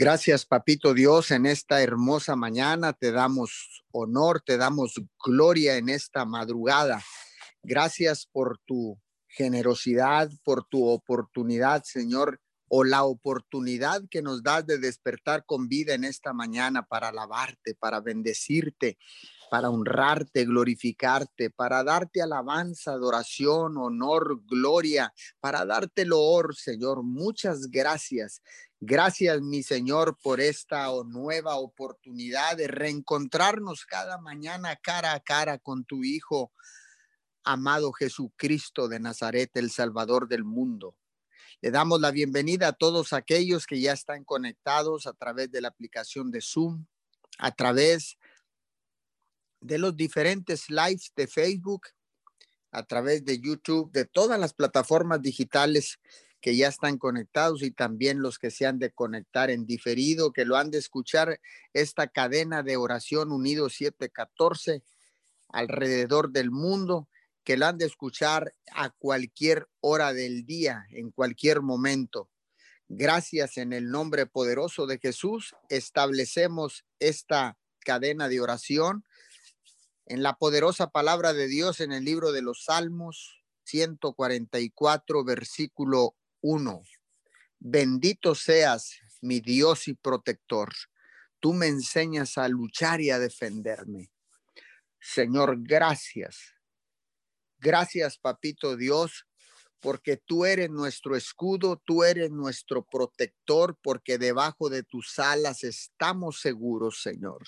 Gracias, Papito Dios, en esta hermosa mañana te damos honor, te damos gloria en esta madrugada. Gracias por tu generosidad, por tu oportunidad, Señor, o la oportunidad que nos das de despertar con vida en esta mañana para alabarte, para bendecirte, para honrarte, glorificarte, para darte alabanza, adoración, honor, gloria, para darte loor, Señor. Muchas gracias. Gracias, mi Señor, por esta nueva oportunidad de reencontrarnos cada mañana cara a cara con tu Hijo, amado Jesucristo de Nazaret, el Salvador del mundo. Le damos la bienvenida a todos aquellos que ya están conectados a través de la aplicación de Zoom, a través de los diferentes lives de Facebook, a través de YouTube, de todas las plataformas digitales que ya están conectados y también los que se han de conectar en diferido, que lo han de escuchar esta cadena de oración unido 714 alrededor del mundo, que lo han de escuchar a cualquier hora del día, en cualquier momento. Gracias en el nombre poderoso de Jesús, establecemos esta cadena de oración en la poderosa palabra de Dios en el libro de los Salmos 144, versículo 1. Bendito seas mi Dios y protector. Tú me enseñas a luchar y a defenderme. Señor, gracias. Gracias, papito Dios, porque tú eres nuestro escudo, tú eres nuestro protector, porque debajo de tus alas estamos seguros, Señor.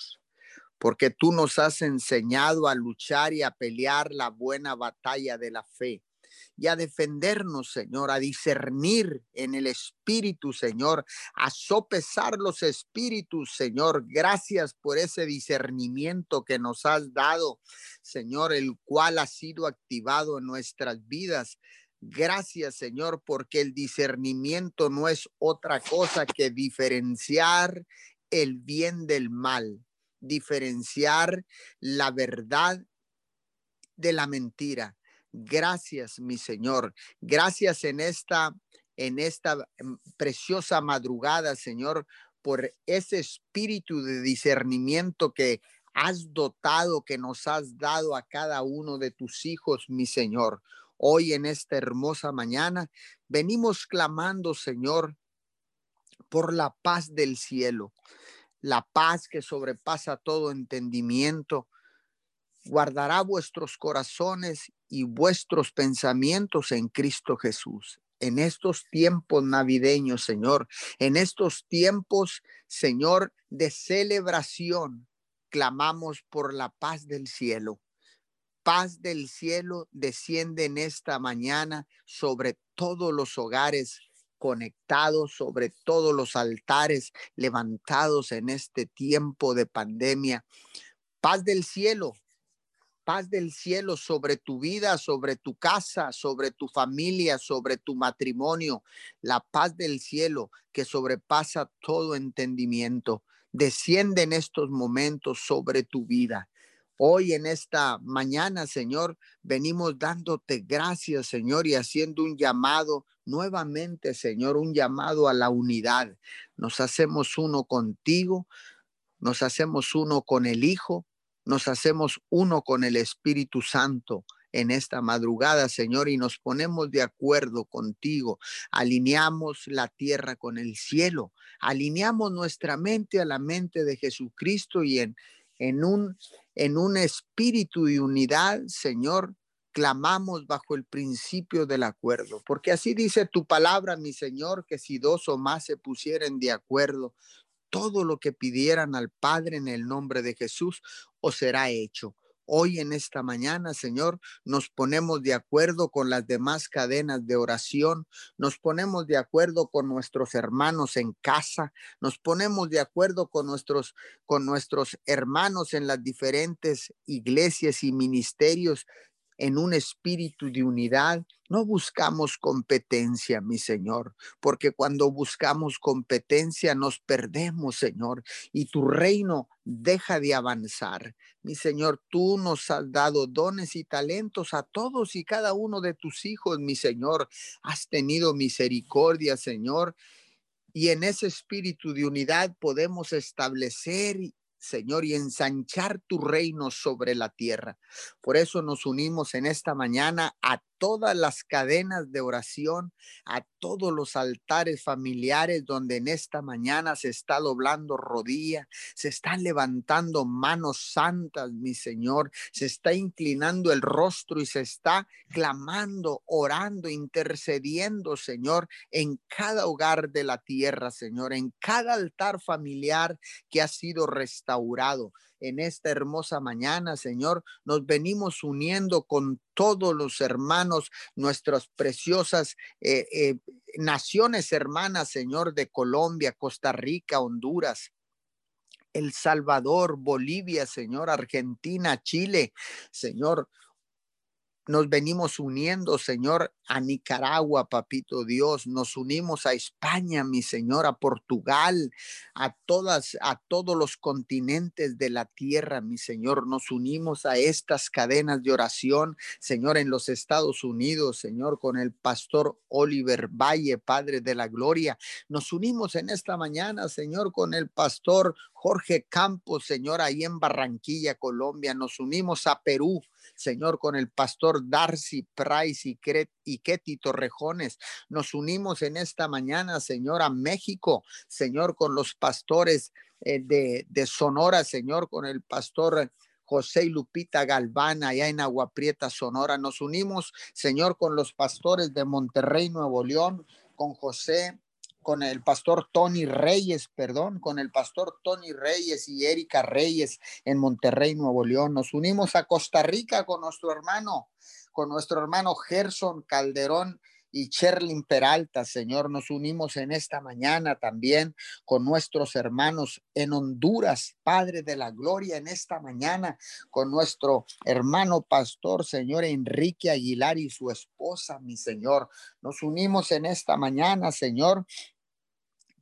Porque tú nos has enseñado a luchar y a pelear la buena batalla de la fe y a defendernos, Señor, a discernir en el Espíritu, Señor, a sopesar los espíritus, Señor. Gracias por ese discernimiento que nos has dado, Señor, el cual ha sido activado en nuestras vidas. Gracias, Señor, porque el discernimiento no es otra cosa que diferenciar el bien del mal, diferenciar la verdad de la mentira. Gracias, mi Señor. Gracias en esta en esta mm, preciosa madrugada, Señor, por ese espíritu de discernimiento que has dotado, que nos has dado a cada uno de tus hijos, mi Señor. Hoy en esta hermosa mañana venimos clamando, Señor, por la paz del cielo, la paz que sobrepasa todo entendimiento, guardará vuestros corazones y vuestros pensamientos en Cristo Jesús. En estos tiempos navideños, Señor, en estos tiempos, Señor, de celebración, clamamos por la paz del cielo. Paz del cielo desciende en esta mañana sobre todos los hogares conectados, sobre todos los altares levantados en este tiempo de pandemia. Paz del cielo paz del cielo sobre tu vida, sobre tu casa, sobre tu familia, sobre tu matrimonio, la paz del cielo que sobrepasa todo entendimiento. Desciende en estos momentos sobre tu vida. Hoy en esta mañana, Señor, venimos dándote gracias, Señor, y haciendo un llamado nuevamente, Señor, un llamado a la unidad. Nos hacemos uno contigo, nos hacemos uno con el Hijo, nos hacemos uno con el Espíritu Santo en esta madrugada, Señor, y nos ponemos de acuerdo contigo. Alineamos la tierra con el cielo, alineamos nuestra mente a la mente de Jesucristo y en, en, un, en un espíritu de unidad, Señor, clamamos bajo el principio del acuerdo, porque así dice tu palabra, mi Señor, que si dos o más se pusieren de acuerdo todo lo que pidieran al Padre en el nombre de Jesús os será hecho. Hoy en esta mañana, Señor, nos ponemos de acuerdo con las demás cadenas de oración, nos ponemos de acuerdo con nuestros hermanos en casa, nos ponemos de acuerdo con nuestros con nuestros hermanos en las diferentes iglesias y ministerios en un espíritu de unidad. No buscamos competencia, mi Señor, porque cuando buscamos competencia nos perdemos, Señor, y tu reino deja de avanzar. Mi Señor, tú nos has dado dones y talentos a todos y cada uno de tus hijos, mi Señor. Has tenido misericordia, Señor Y en ese espíritu de unidad podemos establecer Señor, y ensanchar tu reino sobre la tierra. Por eso nos unimos en esta mañana a todas las cadenas de oración, a todos los altares familiares donde en esta mañana se está doblando rodilla, se están levantando manos santas, mi Señor, se está inclinando el rostro y se está clamando, orando, intercediendo, Señor, en cada hogar de la tierra, Señor, en cada altar familiar que ha sido restaurado en esta hermosa mañana, Señor. Nos venimos uniendo con todos los hermanos, nuestras preciosas eh, eh, naciones hermanas, Señor, de Colombia, Costa Rica, Honduras. El Salvador, Bolivia, Señor, Argentina, Chile, Señor, nos venimos uniendo, Señor, a Nicaragua, papito Dios. Nos unimos a España, mi Señor, a Portugal, a todas, a todos los continentes de la tierra, mi Señor. Nos unimos a estas cadenas de oración, Señor, en los Estados Unidos, Señor, con el pastor Oliver Valle, Padre de la Gloria. Nos unimos en esta mañana, Señor, con el pastor Jorge Campos, Señor, ahí en Barranquilla, Colombia. Nos unimos a Perú, Señor, con el pastor Darcy Price y, y Ketty Torrejones. Nos unimos en esta mañana, Señor, a México, Señor, con los pastores eh, de, de Sonora, Señor, con el pastor. José y Lupita Galván, allá en Agua Prieta, Sonora. Nos unimos, Señor, con los pastores de Monterrey, Nuevo León, con José con el pastor Tony Reyes, perdón, con el pastor Tony Reyes y Erika Reyes en Monterrey, Nuevo León. Nos unimos a Costa Rica con nuestro hermano, con nuestro hermano Gerson Calderón y Cherlin Peralta, Señor. Nos unimos en esta mañana también con nuestros hermanos en Honduras, Padre de la Gloria, en esta mañana con nuestro hermano pastor, Señor Enrique Aguilar y su esposa, mi Señor. Nos unimos en esta mañana, Señor,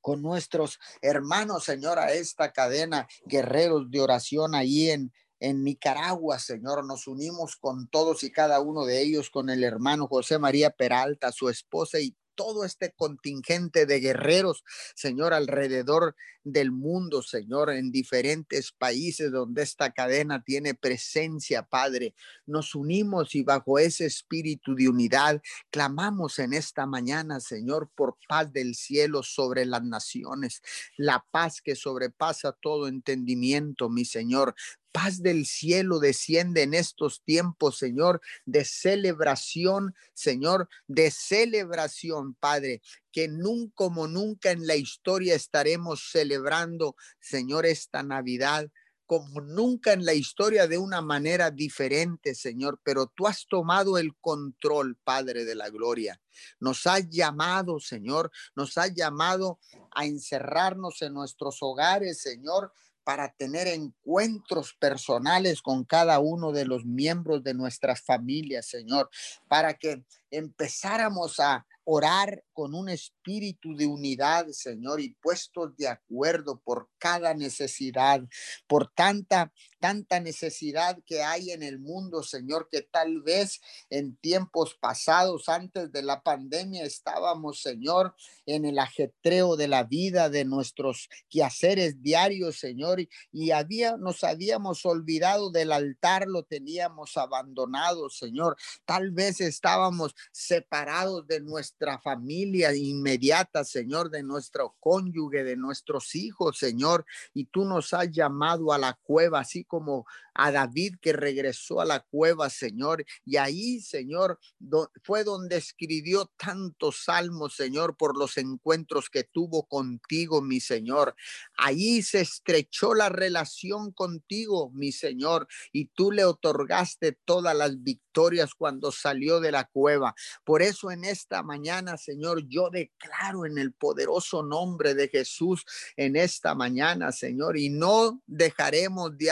con nuestros hermanos, Señor, a esta cadena, guerreros de oración ahí en, en Nicaragua, Señor. Nos unimos con todos y cada uno de ellos, con el hermano José María Peralta, su esposa y todo este contingente de guerreros, Señor, alrededor del mundo, Señor, en diferentes países donde esta cadena tiene presencia, Padre. Nos unimos y bajo ese espíritu de unidad clamamos en esta mañana, Señor, por paz del cielo sobre las naciones, la paz que sobrepasa todo entendimiento, mi Señor paz del cielo desciende en estos tiempos, Señor, de celebración, Señor, de celebración, Padre, que nunca como nunca en la historia estaremos celebrando, Señor, esta Navidad como nunca en la historia de una manera diferente, Señor, pero tú has tomado el control, Padre de la Gloria. Nos has llamado, Señor, nos has llamado a encerrarnos en nuestros hogares, Señor, para tener encuentros personales con cada uno de los miembros de nuestras familias, Señor, para que empezáramos a orar con un espíritu de unidad, Señor, y puestos de acuerdo por cada necesidad, por tanta, tanta necesidad que hay en el mundo, Señor, que tal vez en tiempos pasados, antes de la pandemia, estábamos, Señor, en el ajetreo de la vida, de nuestros quehaceres diarios, Señor, y había, nos habíamos olvidado del altar, lo teníamos abandonado, Señor. Tal vez estábamos separados de nuestra familia inmediata, Señor, de nuestro cónyuge, de nuestros hijos, Señor, y tú nos has llamado a la cueva, así como a David que regresó a la cueva, Señor, y ahí, Señor, fue donde escribió tantos salmos, Señor, por los encuentros que tuvo contigo, mi Señor. Ahí se estrechó la relación contigo, mi Señor, y tú le otorgaste todas las victorias cuando salió de la cueva. Por eso en esta mañana, Señor, yo declaro en el poderoso nombre de Jesús en esta mañana, Señor, y no dejaremos de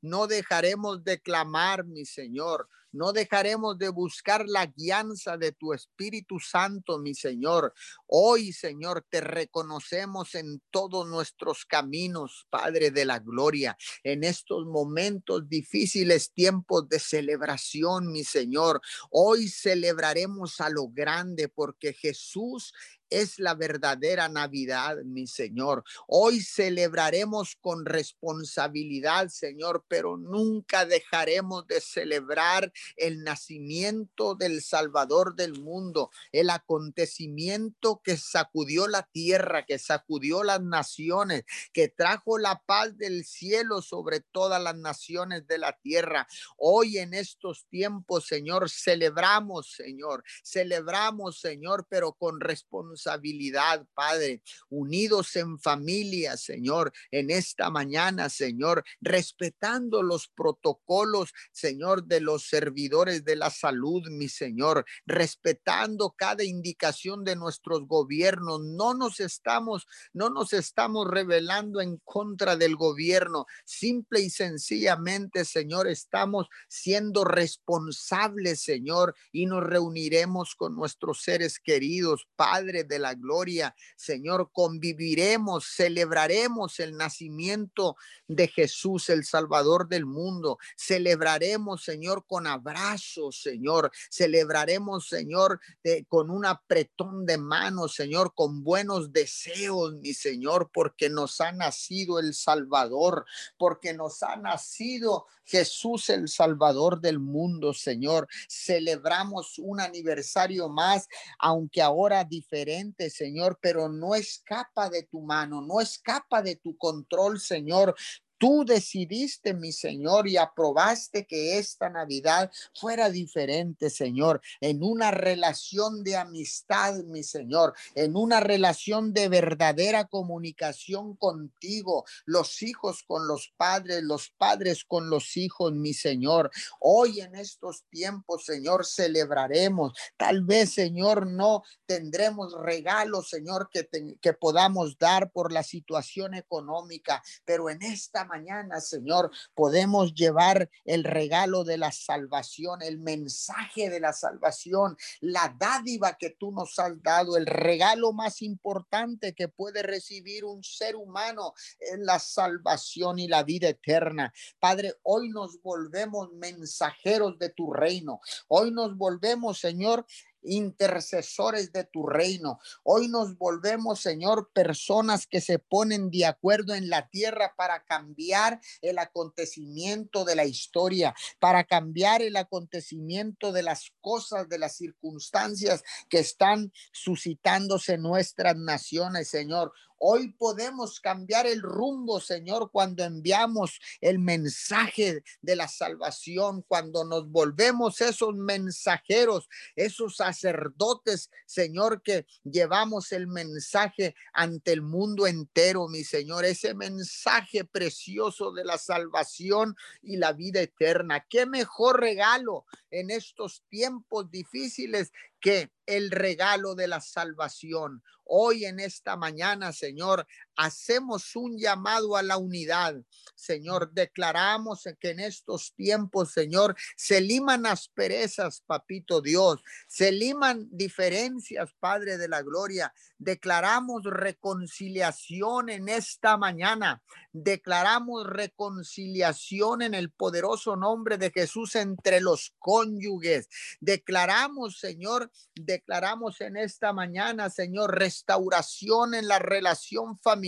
no dejaremos de clamar, mi Señor, no dejaremos de buscar la guianza de tu Espíritu Santo, mi Señor. Hoy, Señor, te reconocemos en todos nuestros caminos, Padre de la Gloria, en estos momentos difíciles, tiempos de celebración, mi Señor. Hoy celebraremos a lo grande porque Jesús es la verdadera Navidad, mi Señor. Hoy celebraremos con responsabilidad, Señor, pero nunca dejaremos de celebrar el nacimiento del Salvador del mundo, el acontecimiento que sacudió la tierra, que sacudió las naciones, que trajo la paz del cielo sobre todas las naciones de la tierra. Hoy en estos tiempos, Señor, celebramos, Señor, celebramos, Señor, pero con responsabilidad responsabilidad, Padre, unidos en familia, Señor, en esta mañana, Señor, respetando los protocolos, Señor, de los servidores de la salud, mi Señor, respetando cada indicación de nuestros gobiernos. No nos estamos, no nos estamos revelando en contra del gobierno. Simple y sencillamente, Señor, estamos siendo responsables, Señor, y nos reuniremos con nuestros seres queridos, Padre de la gloria. Señor, conviviremos, celebraremos el nacimiento de Jesús, el Salvador del mundo. Celebraremos, Señor, con abrazos, Señor. Celebraremos, Señor, con un apretón de manos, Señor, con buenos deseos, mi Señor, porque nos ha nacido el Salvador, porque nos ha nacido Jesús, el Salvador del mundo, Señor. Celebramos un aniversario más, aunque ahora diferente Señor, pero no escapa de tu mano, no escapa de tu control, Señor. Tú decidiste, mi Señor, y aprobaste que esta Navidad fuera diferente, Señor, en una relación de amistad, mi Señor, en una relación de verdadera comunicación contigo, los hijos con los padres, los padres con los hijos, mi Señor. Hoy en estos tiempos, Señor, celebraremos. Tal vez, Señor, no tendremos regalos, Señor, que, que podamos dar por la situación económica, pero en esta mañana, Señor, podemos llevar el regalo de la salvación, el mensaje de la salvación, la dádiva que tú nos has dado, el regalo más importante que puede recibir un ser humano en la salvación y la vida eterna. Padre, hoy nos volvemos mensajeros de tu reino. Hoy nos volvemos, Señor, intercesores de tu reino. Hoy nos volvemos, Señor, personas que se ponen de acuerdo en la tierra para cambiar el acontecimiento de la historia, para cambiar el acontecimiento de las cosas, de las circunstancias que están suscitándose nuestras naciones, Señor. Hoy podemos cambiar el rumbo, Señor, cuando enviamos el mensaje de la salvación, cuando nos volvemos esos mensajeros, esos sacerdotes, Señor, que llevamos el mensaje ante el mundo entero, mi Señor, ese mensaje precioso de la salvación y la vida eterna. Qué mejor regalo en estos tiempos difíciles que el regalo de la salvación. Hoy en esta mañana, Señor, hacemos un llamado a la unidad. Señor, declaramos que en estos tiempos, Señor, se liman asperezas, papito Dios, se liman diferencias, Padre de la Gloria. Declaramos reconciliación en esta mañana. Declaramos reconciliación en el poderoso nombre de Jesús entre los cónyuges. Declaramos, Señor, declaramos en esta mañana, Señor, restauración en la relación familiar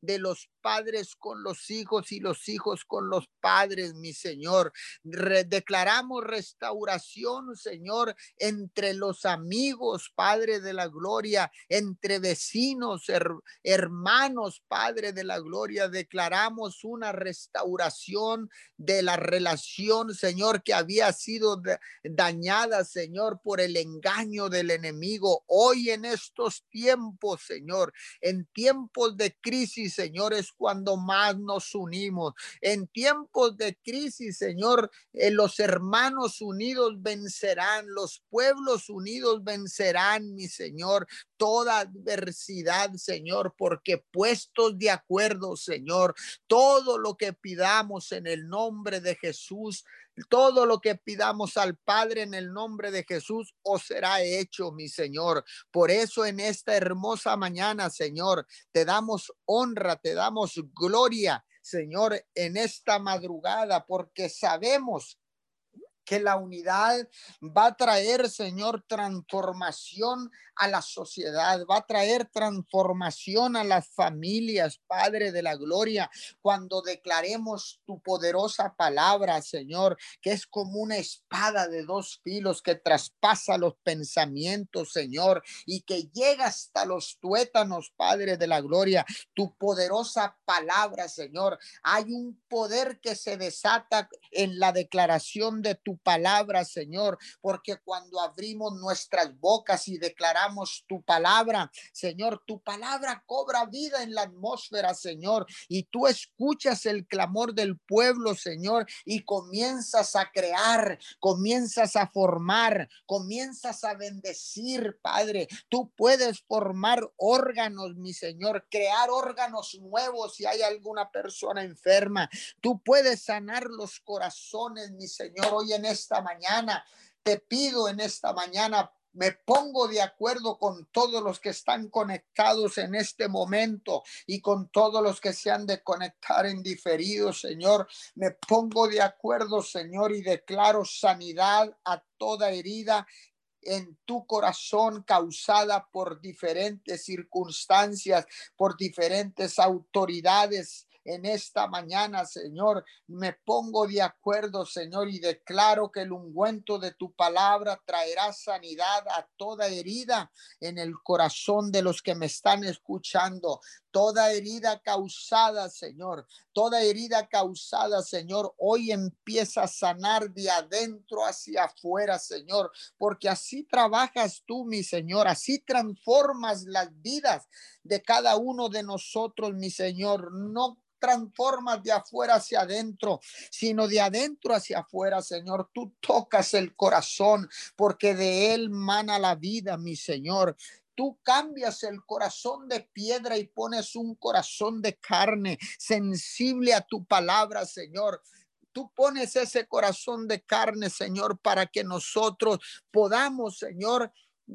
de los padres con los hijos y los hijos con los padres, mi Señor. declaramos restauración, Señor, entre los amigos, Padre de la Gloria, entre vecinos, hermanos, Padre de la Gloria. Declaramos una restauración de la relación, Señor, que había sido dañada, Señor, por el engaño del enemigo. Hoy en estos tiempos, Señor, en tiempos de crisis, señores, cuando más nos unimos. En tiempos de crisis, Señor, eh, los hermanos unidos vencerán, los pueblos unidos vencerán, mi Señor, toda adversidad, Señor, porque puestos de acuerdo, Señor, todo lo que pidamos en el nombre de Jesús Todo lo que pidamos al Padre en el nombre de Jesús os será hecho, mi Señor. Por eso en esta hermosa mañana, Señor, te damos honra, te damos gloria, Señor, en esta madrugada, porque sabemos que la unidad va a traer, Señor, transformación a la sociedad, va a traer transformación a las familias, Padre de la Gloria, cuando declaremos tu poderosa palabra, Señor, que es como una espada de dos filos que traspasa los pensamientos, Señor, y que llega hasta los tuétanos, Padre de la Gloria, tu poderosa palabra, Señor. Hay un poder que se desata en la declaración de tu palabra, Señor, porque cuando abrimos nuestras bocas y declaramos tu palabra, Señor, tu palabra cobra vida en la atmósfera, Señor, y tú escuchas el clamor del pueblo, Señor, y comienzas a crear, comienzas a formar, comienzas a bendecir, Padre. Tú puedes formar órganos, mi Señor, crear órganos nuevos si hay alguna persona enferma. Tú puedes sanar los corazones, mi Señor, hoy en esta mañana. Te pido en esta mañana, me pongo de acuerdo con todos los que están conectados en este momento y con todos los que se han de conectar en diferido, Señor. Me pongo de acuerdo, Señor, y declaro sanidad a toda herida en tu corazón causada por diferentes circunstancias, por diferentes autoridades en esta mañana, Señor. Me pongo de acuerdo, Señor, y declaro que el ungüento de tu palabra traerá sanidad a toda herida en el corazón de los que me están escuchando. Toda herida causada, Señor, toda herida causada, Señor, hoy empieza a sanar de adentro hacia afuera, Señor, porque así trabajas tú, mi Señor, así transformas las vidas de cada uno de nosotros, mi Señor. No transformas de afuera hacia adentro, sino de adentro hacia afuera, Señor. Tú tocas el corazón porque de él mana la vida, mi Señor. Tú cambias el corazón de piedra y pones un corazón de carne sensible a tu palabra, Señor. Tú pones ese corazón de carne, Señor, para que nosotros podamos, Señor,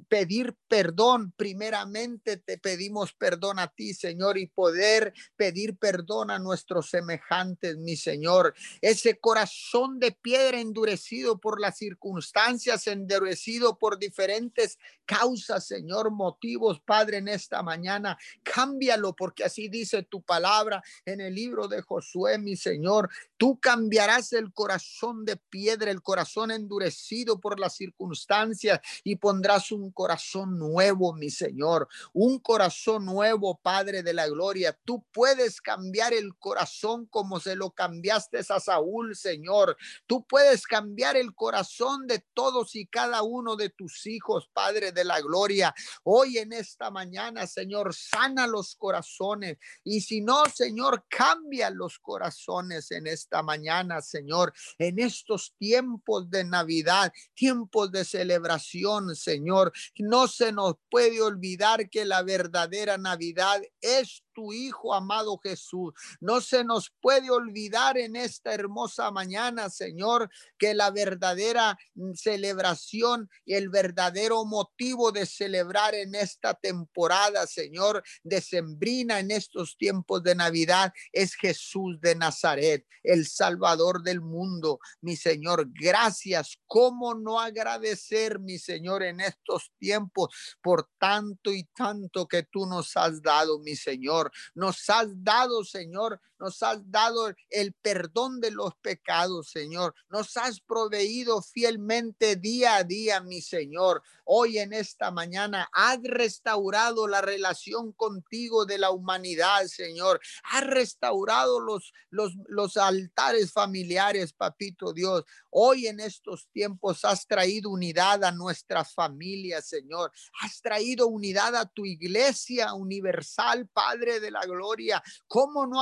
pedir perdón. Primeramente te pedimos perdón a ti, Señor, y poder pedir perdón a nuestros semejantes, mi Señor. Ese corazón de piedra endurecido por las circunstancias, endurecido por diferentes causas, Señor, motivos, Padre, en esta mañana. Cámbialo porque así dice tu palabra en el libro de Josué, mi Señor. Tú cambiarás el corazón de piedra, el corazón endurecido por las circunstancias y pondrás un un corazón nuevo, mi Señor, un corazón nuevo, Padre de la Gloria. Tú puedes cambiar el corazón como se lo cambiaste a Saúl, Señor. Tú puedes cambiar el corazón de todos y cada uno de tus hijos, Padre de la Gloria. Hoy en esta mañana, Señor, sana los corazones. Y si no, Señor, cambia los corazones en esta mañana, Señor, en estos tiempos de Navidad, tiempos de celebración, Señor. No se nos puede olvidar que la verdadera Navidad es tu Hijo amado Jesús. No se nos puede olvidar en esta hermosa mañana, Señor, que la verdadera celebración y el verdadero motivo de celebrar en esta temporada, Señor, decembrina en estos tiempos de Navidad es Jesús de Nazaret, el Salvador del mundo. Mi Señor, gracias. ¿Cómo no agradecer, mi Señor, en estos tiempos por tanto y tanto que tú nos has dado, mi Señor? Nos has dado, Señor, nos has dado el perdón de los pecados, Señor. Nos has proveído fielmente día a día, mi Señor. Hoy en esta mañana has restaurado la relación contigo de la humanidad, Señor. Has restaurado los, los, los altares familiares, papito Dios. Hoy en estos tiempos has traído unidad a nuestras familias, Señor. Has traído unidad a tu iglesia universal, Padre de la gloria. ¿Cómo no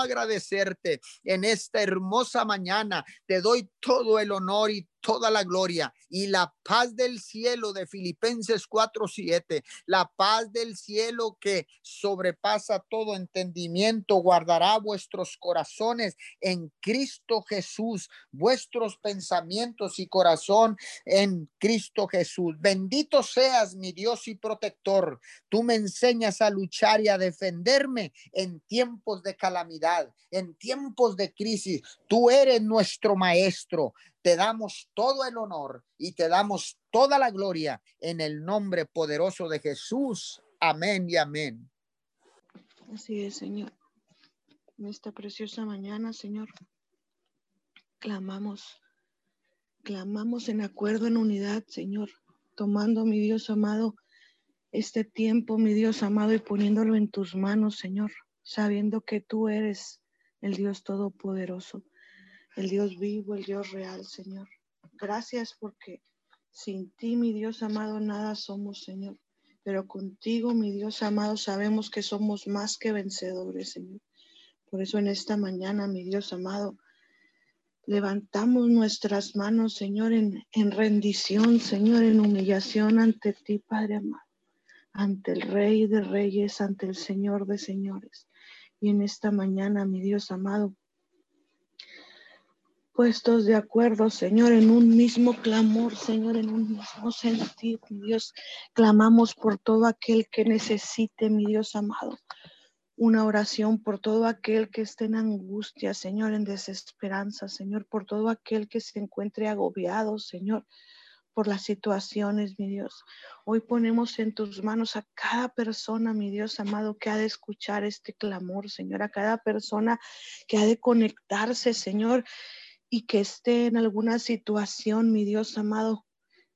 en esta hermosa mañana? Te doy todo el honor y toda la gloria y la paz del cielo de Filipenses 4:7, la paz del cielo que sobrepasa todo entendimiento, guardará vuestros corazones en Cristo Jesús, vuestros pensamientos y corazón en Cristo Jesús. Bendito seas mi Dios y protector. Tú me enseñas a luchar y a defenderme en tiempos de calamidad, en tiempos de crisis. Tú eres nuestro maestro. Te damos todo el honor y te damos toda la gloria en el nombre poderoso de Jesús. Amén y amén. Así es, Señor. En esta preciosa mañana, Señor, clamamos, clamamos en acuerdo, en unidad, Señor, tomando, mi Dios amado, este tiempo, mi Dios amado, y poniéndolo en tus manos, Señor, sabiendo que tú eres el Dios Todopoderoso, el Dios vivo, el Dios real, Señor. Gracias porque sin ti, mi Dios amado, nada somos, Señor. Pero contigo, mi Dios amado, sabemos que somos más que vencedores, Señor. Por eso en esta mañana, mi Dios amado, levantamos nuestras manos, Señor, en, en rendición, Señor, en humillación ante ti, Padre amado ante el Rey de Reyes, ante el Señor de Señores. Y en esta mañana, mi Dios amado, puestos de acuerdo, Señor, en un mismo clamor, Señor, en un mismo sentir, Dios, clamamos por todo aquel que necesite, mi Dios amado. Una oración por todo aquel que esté en angustia, Señor, en desesperanza, Señor, por todo aquel que se encuentre agobiado, Señor por las situaciones, mi Dios. Hoy ponemos en tus manos a cada persona, mi Dios amado, que ha de escuchar este clamor, Señor, a cada persona que ha de conectarse, Señor, y que esté en alguna situación, mi Dios amado.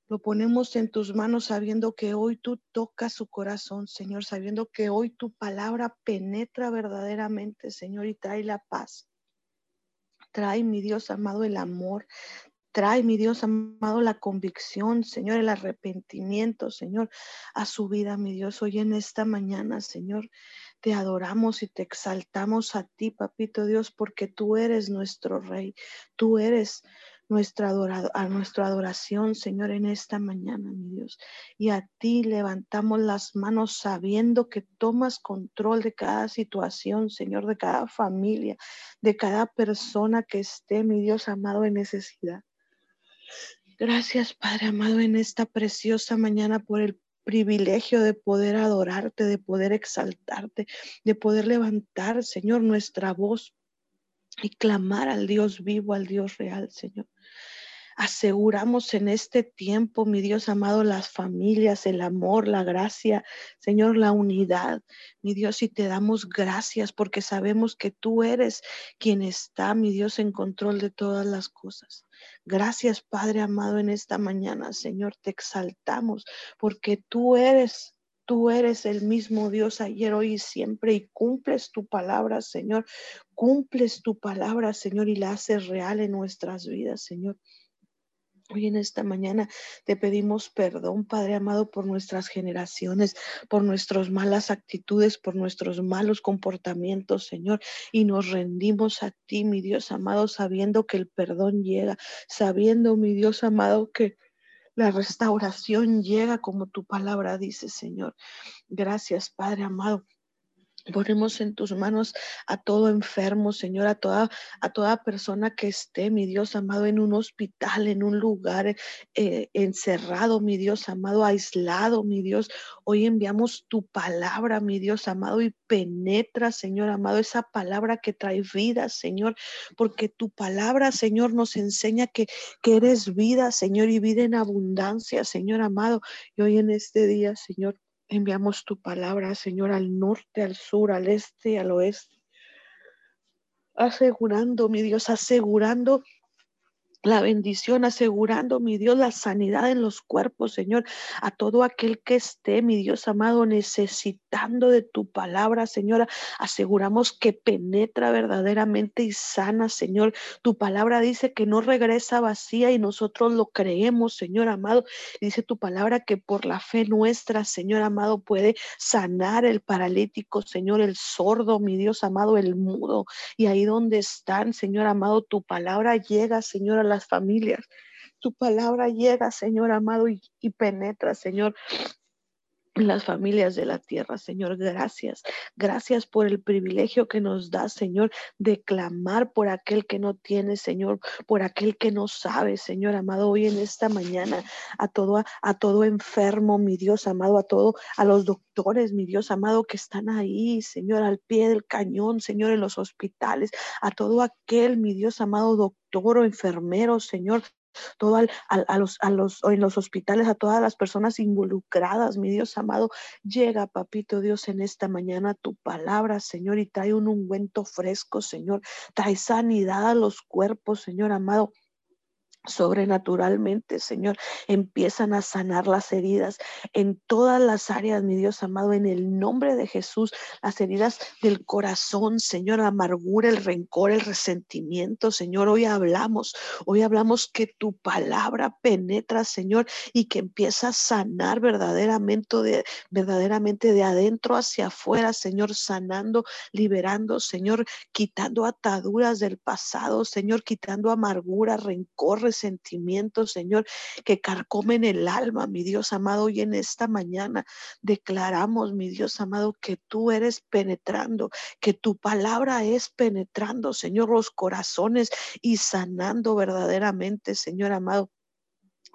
Lo ponemos en tus manos sabiendo que hoy tú tocas su corazón, Señor, sabiendo que hoy tu palabra penetra verdaderamente, Señor, y trae la paz. Trae, mi Dios amado, el amor. Trae, mi Dios amado, la convicción, Señor, el arrepentimiento, Señor, a su vida, mi Dios. Hoy en esta mañana, Señor, te adoramos y te exaltamos a ti, papito Dios, porque tú eres nuestro Rey. Tú eres nuestra, adorado, a nuestra adoración, Señor, en esta mañana, mi Dios. Y a ti levantamos las manos sabiendo que tomas control de cada situación, Señor, de cada familia, de cada persona que esté, mi Dios amado, en necesidad. Gracias, Padre amado, en esta preciosa mañana por el privilegio de poder adorarte, de poder exaltarte, de poder levantar, Señor, nuestra voz y clamar al Dios vivo, al Dios real, Señor. Aseguramos en este tiempo, mi Dios amado, las familias, el amor, la gracia, Señor, la unidad. Mi Dios, y te damos gracias porque sabemos que tú eres quien está, mi Dios, en control de todas las cosas. Gracias, Padre amado, en esta mañana, Señor, te exaltamos porque tú eres Tú eres el mismo Dios ayer, hoy y siempre y cumples tu palabra, Señor. Cumples tu palabra, Señor, y la haces real en nuestras vidas, Señor. Hoy en esta mañana te pedimos perdón, Padre amado, por nuestras generaciones, por nuestras malas actitudes, por nuestros malos comportamientos, Señor. Y nos rendimos a ti, mi Dios amado, sabiendo que el perdón llega, sabiendo, mi Dios amado, que la restauración llega como tu palabra dice, Señor. Gracias, Padre amado. Ponemos en tus manos a todo enfermo, Señor, a toda, a toda persona que esté, mi Dios amado, en un hospital, en un lugar eh, encerrado, mi Dios amado, aislado, mi Dios. Hoy enviamos tu palabra, mi Dios amado, y penetra, Señor amado, esa palabra que trae vida, Señor, porque tu palabra, Señor, nos enseña que, que eres vida, Señor, y vida en abundancia, Señor amado. Y hoy en este día, Señor, Enviamos tu palabra, Señor, al norte, al sur, al este, al oeste. Asegurando, mi Dios, asegurando la bendición, asegurando, mi Dios, la sanidad en los cuerpos, Señor, a todo aquel que esté, mi Dios amado, necesitando de tu palabra, Señora. Aseguramos que penetra verdaderamente y sana, Señor. Tu palabra dice que no regresa vacía y nosotros lo creemos, Señor amado. Dice tu palabra que por la fe nuestra, Señor amado, puede sanar el paralítico, Señor, el sordo, mi Dios amado, el mudo. Y ahí donde están, Señor amado, tu palabra llega, Señor, a las familias. Tu palabra llega, Señor amado, y, y penetra, Señor, las familias de la tierra, Señor. Gracias. Gracias por el privilegio que nos da, Señor, de clamar por aquel que no tiene, Señor, por aquel que no sabe, Señor amado, hoy en esta mañana, a todo, a todo enfermo, mi Dios amado, a todo, a los doctores, mi Dios amado, que están ahí, Señor, al pie del cañón, Señor, en los hospitales, a todo aquel, mi Dios amado, doctor o enfermero, Señor, todo a, los, a los, en los hospitales, a todas las personas involucradas, mi Dios amado, llega, papito Dios, en esta mañana tu palabra, Señor, y trae un ungüento fresco, Señor, trae sanidad a los cuerpos, Señor amado sobrenaturalmente, Señor, empiezan a sanar las heridas en todas las áreas, mi Dios amado, en el nombre de Jesús, las heridas del corazón, Señor, la amargura, el rencor, el resentimiento, Señor, hoy hablamos, hoy hablamos que tu palabra penetra, Señor, y que empieza a sanar verdaderamente de, verdaderamente de adentro hacia afuera, Señor, sanando, liberando, Señor, quitando ataduras del pasado, Señor, quitando amargura, rencor, sentimientos, Señor, que carcomen el alma, mi Dios amado. Y en esta mañana declaramos, mi Dios amado, que tú eres penetrando, que tu palabra es penetrando, Señor, los corazones y sanando verdaderamente, Señor amado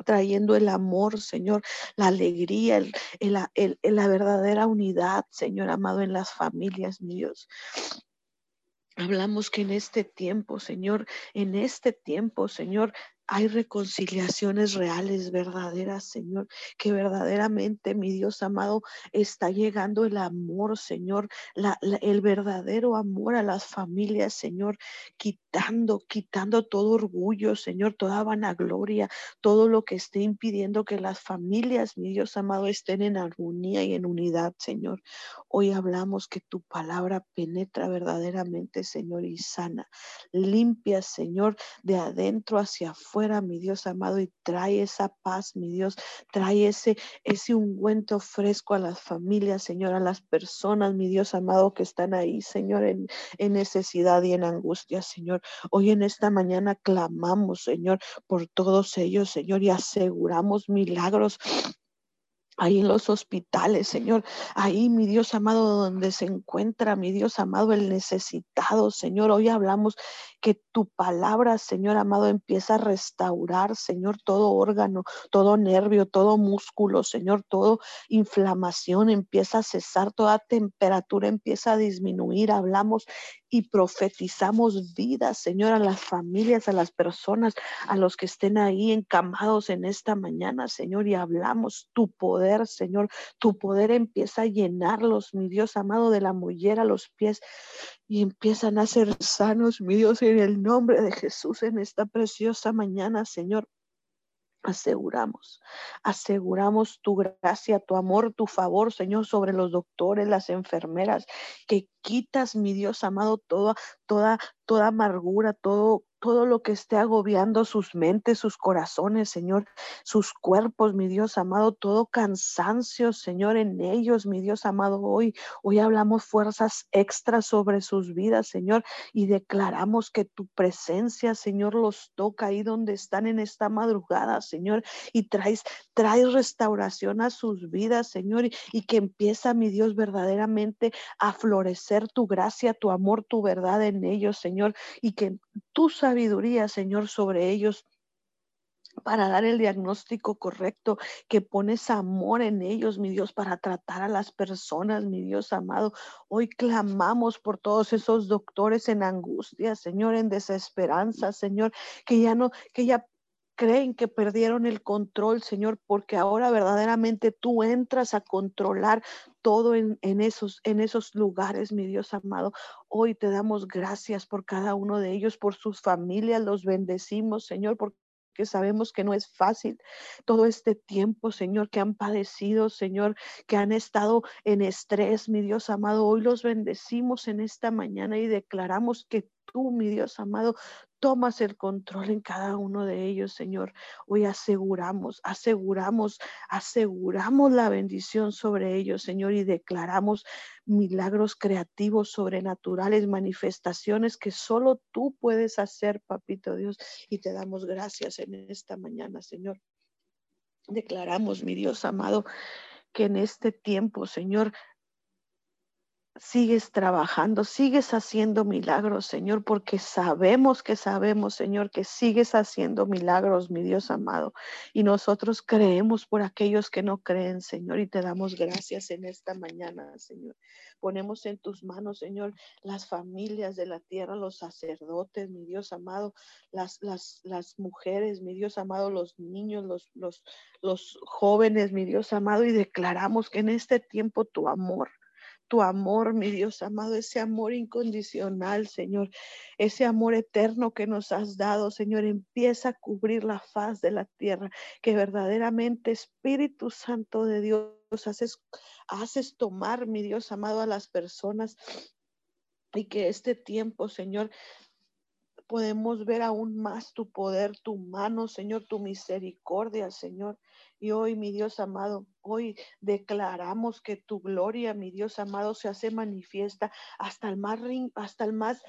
trayendo el amor, Señor, la alegría, el, la verdadera unidad, Señor amado, en las familias, mi Dios. Hablamos que en este tiempo, Señor, en este tiempo, Señor, hay reconciliaciones reales, verdaderas, Señor, que verdaderamente, mi Dios amado, está llegando el amor, Señor, el verdadero amor a las familias, Señor, quitando, quitando todo orgullo, Señor, toda vanagloria, todo lo que esté impidiendo que las familias, mi Dios amado, estén en armonía y en unidad, Señor. Hoy hablamos que tu palabra penetra verdaderamente, Señor, y sana, limpia, Señor, de adentro hacia afuera fuera, mi Dios amado, y trae esa paz, mi Dios, trae ese, ese ungüento fresco a las familias, Señor, a las personas, mi Dios amado, que están ahí, Señor, en, en necesidad y en angustia, Señor. Hoy en esta mañana clamamos, Señor, por todos ellos, Señor, y aseguramos milagros ahí en los hospitales, Señor, ahí, mi Dios amado, donde se encuentra, mi Dios amado, el necesitado, Señor. Hoy hablamos que tu palabra, Señor amado, empieza a restaurar, Señor, todo órgano, todo nervio, todo músculo, Señor, todo inflamación empieza a cesar, toda temperatura empieza a disminuir. Hablamos y profetizamos vida, Señor, a las familias, a las personas, a los que estén ahí encamados en esta mañana, Señor, y hablamos tu poder, Señor. Tu poder empieza a llenarlos, mi Dios amado, de la mollera a los pies y empiezan a ser sanos, mi Dios, en el nombre de Jesús en esta preciosa mañana, Señor. Aseguramos, aseguramos tu gracia, tu amor, tu favor, Señor, sobre los doctores, las enfermeras, que quitas, mi Dios amado, toda, toda, toda amargura, todo todo lo que esté agobiando sus mentes, sus corazones, Señor, sus cuerpos, mi Dios amado, todo cansancio, Señor, en ellos, mi Dios amado, hoy, hoy hablamos fuerzas extras sobre sus vidas, Señor, y declaramos que tu presencia, Señor, los toca ahí donde están en esta madrugada, Señor, y traes, traes restauración a sus vidas, Señor, y, y que empieza, mi Dios, verdaderamente a florecer tu gracia, tu amor, tu verdad en ellos, Señor, y que tu sabiduría, Señor, sobre ellos para dar el diagnóstico correcto, que pones amor en ellos, mi Dios, para tratar a las personas, mi Dios amado. Hoy clamamos por todos esos doctores en angustia, Señor, en desesperanza, Señor, que ya no, que ya creen que perdieron el control, Señor, porque ahora verdaderamente tú entras a controlar todo en, esos, lugares, mi Dios amado. Hoy te damos gracias por cada uno de ellos, por sus familias, los bendecimos, Señor, porque sabemos que no es fácil todo este tiempo, Señor, que han padecido, Señor, que han estado en estrés, mi Dios amado. Hoy los bendecimos en esta mañana y declaramos que tú, mi Dios amado, tomas el control en cada uno de ellos, Señor. Hoy aseguramos, aseguramos, aseguramos la bendición sobre ellos, Señor, y declaramos milagros creativos, sobrenaturales, manifestaciones que solo tú puedes hacer, papito Dios. Y te damos gracias en esta mañana, Señor. Declaramos, mi Dios amado, que en este tiempo, Señor, sigues trabajando, sigues haciendo milagros, Señor, porque sabemos que sabemos, Señor, que sigues haciendo milagros, mi Dios amado. Y nosotros creemos por aquellos que no creen, Señor, y te damos gracias en esta mañana, Señor. Ponemos en tus manos, Señor, las familias de la tierra, los sacerdotes, mi Dios amado, las, las, las mujeres, mi Dios amado, los niños, los, los, los jóvenes, mi Dios amado, y declaramos que en este tiempo tu amor, tu amor, mi Dios amado, ese amor incondicional, Señor, ese amor eterno que nos has dado, Señor, empieza a cubrir la faz de la tierra, que verdaderamente Espíritu Santo de Dios haces, haces tomar, mi Dios amado, a las personas y que este tiempo, Señor, podemos ver aún más tu poder, tu mano, Señor, tu misericordia, Señor. Y hoy, mi Dios amado, hoy declaramos que tu gloria, mi Dios amado, se hace manifiesta hasta el más, hasta el más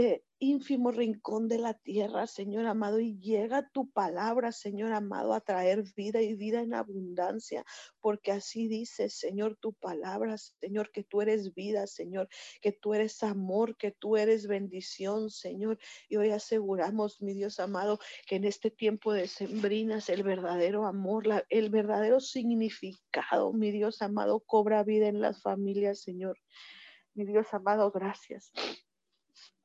eh, ínfimo rincón de la tierra, Señor amado, y llega tu palabra, Señor amado, a traer vida y vida en abundancia, porque así dice, Señor, tu palabra, Señor, que tú eres vida, Señor, que tú eres amor, que tú eres bendición, Señor. Y hoy aseguramos, mi Dios amado, que en este tiempo de sembrinas el verdadero amor, el verdadero significado, mi Dios amado, cobra vida en las familias, Señor. Mi Dios amado, gracias.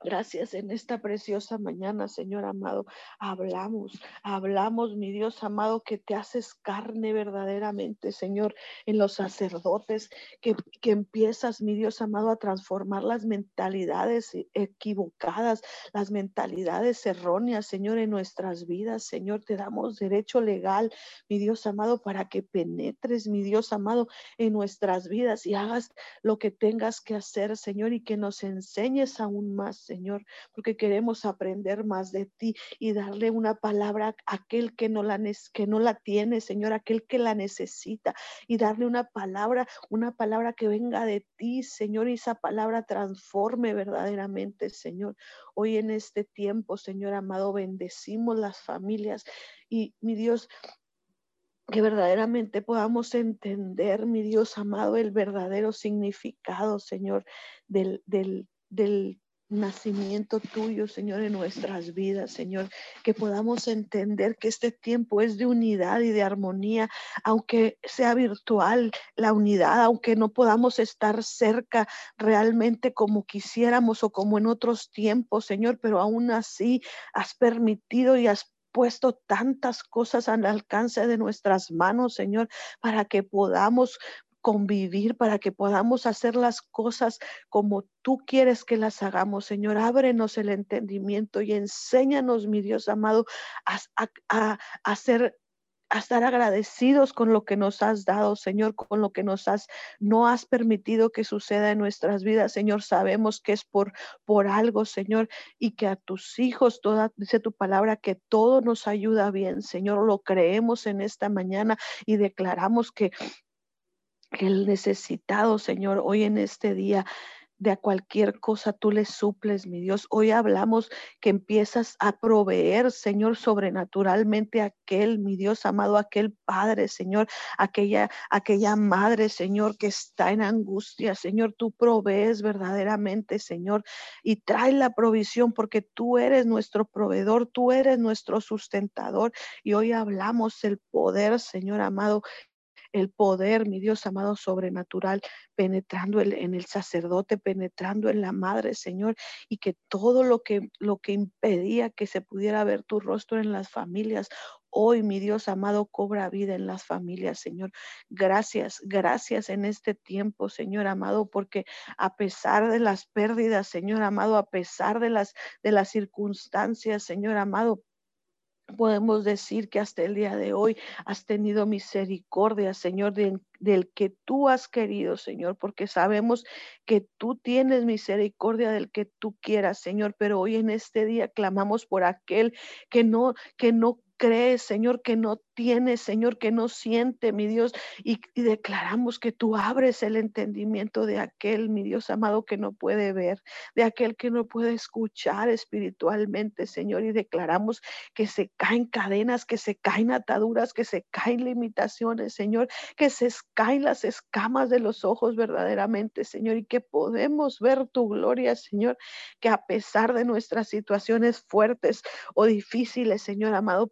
Gracias en esta preciosa mañana, Señor amado. Hablamos, hablamos, mi Dios amado, que te haces carne verdaderamente, Señor, en los sacerdotes, que, que empiezas, mi Dios amado, a transformar las mentalidades equivocadas, las mentalidades erróneas, Señor, en nuestras vidas. Señor, te damos derecho legal, mi Dios amado, para que penetres, mi Dios amado, en nuestras vidas y hagas lo que tengas que hacer, Señor, y que nos enseñes aún más, Señor, porque queremos aprender más de ti y darle una palabra a aquel que no la, que no la tiene, Señor, aquel que la necesita y darle una palabra, una palabra que venga de ti, Señor, y esa palabra transforme verdaderamente, Señor. Hoy en este tiempo, Señor amado, bendecimos las familias y mi Dios, que verdaderamente podamos entender, mi Dios amado, el verdadero significado, Señor, del, del, del nacimiento tuyo, Señor, en nuestras vidas, Señor, que podamos entender que este tiempo es de unidad y de armonía, aunque sea virtual la unidad, aunque no podamos estar cerca realmente como quisiéramos o como en otros tiempos, Señor, pero aún así has permitido y has puesto tantas cosas al alcance de nuestras manos, Señor, para que podamos convivir, para que podamos hacer las cosas como tú quieres que las hagamos, Señor. Ábrenos el entendimiento y enséñanos, mi Dios amado, a, a, hacer a estar agradecidos con lo que nos has dado, Señor, con lo que nos has, no has permitido que suceda en nuestras vidas, Señor. Sabemos que es por, por algo, Señor, y que a tus hijos, toda, dice tu palabra, que todo nos ayuda bien, Señor. Lo creemos en esta mañana y declaramos que el necesitado, Señor, hoy en este día de cualquier cosa tú le suples, mi Dios. Hoy hablamos que empiezas a proveer, Señor, sobrenaturalmente aquel, mi Dios amado, aquel Padre, Señor, aquella, aquella madre, Señor, que está en angustia, Señor, tú provees verdaderamente, Señor, y trae la provisión porque tú eres nuestro proveedor, tú eres nuestro sustentador. Y hoy hablamos el poder, Señor amado, el poder, mi Dios amado, sobrenatural, penetrando en el sacerdote, penetrando en la madre, Señor, y que todo lo que, lo que impedía que se pudiera ver tu rostro en las familias, Hoy, mi Dios amado, cobra vida en las familias, Señor. Gracias, gracias en este tiempo, Señor amado, porque a pesar de las pérdidas, Señor amado, a pesar de las, de las circunstancias, Señor amado, podemos decir que hasta el día de hoy has tenido misericordia, Señor, del que tú has querido, Señor, porque sabemos que tú tienes misericordia del que tú quieras, Señor, pero hoy en este día clamamos por aquel que no que no cree, Señor, que no tiene, Señor, que no siente, mi Dios, y, declaramos que tú abres el entendimiento de aquel, mi Dios amado, que no puede ver, de aquel que no puede escuchar espiritualmente, Señor, y declaramos que se caen cadenas, que se caen ataduras, que se caen limitaciones, Señor, que se caen las escamas de los ojos verdaderamente, Señor, y que podemos ver tu gloria, Señor, que a pesar de nuestras situaciones fuertes o difíciles, Señor amado,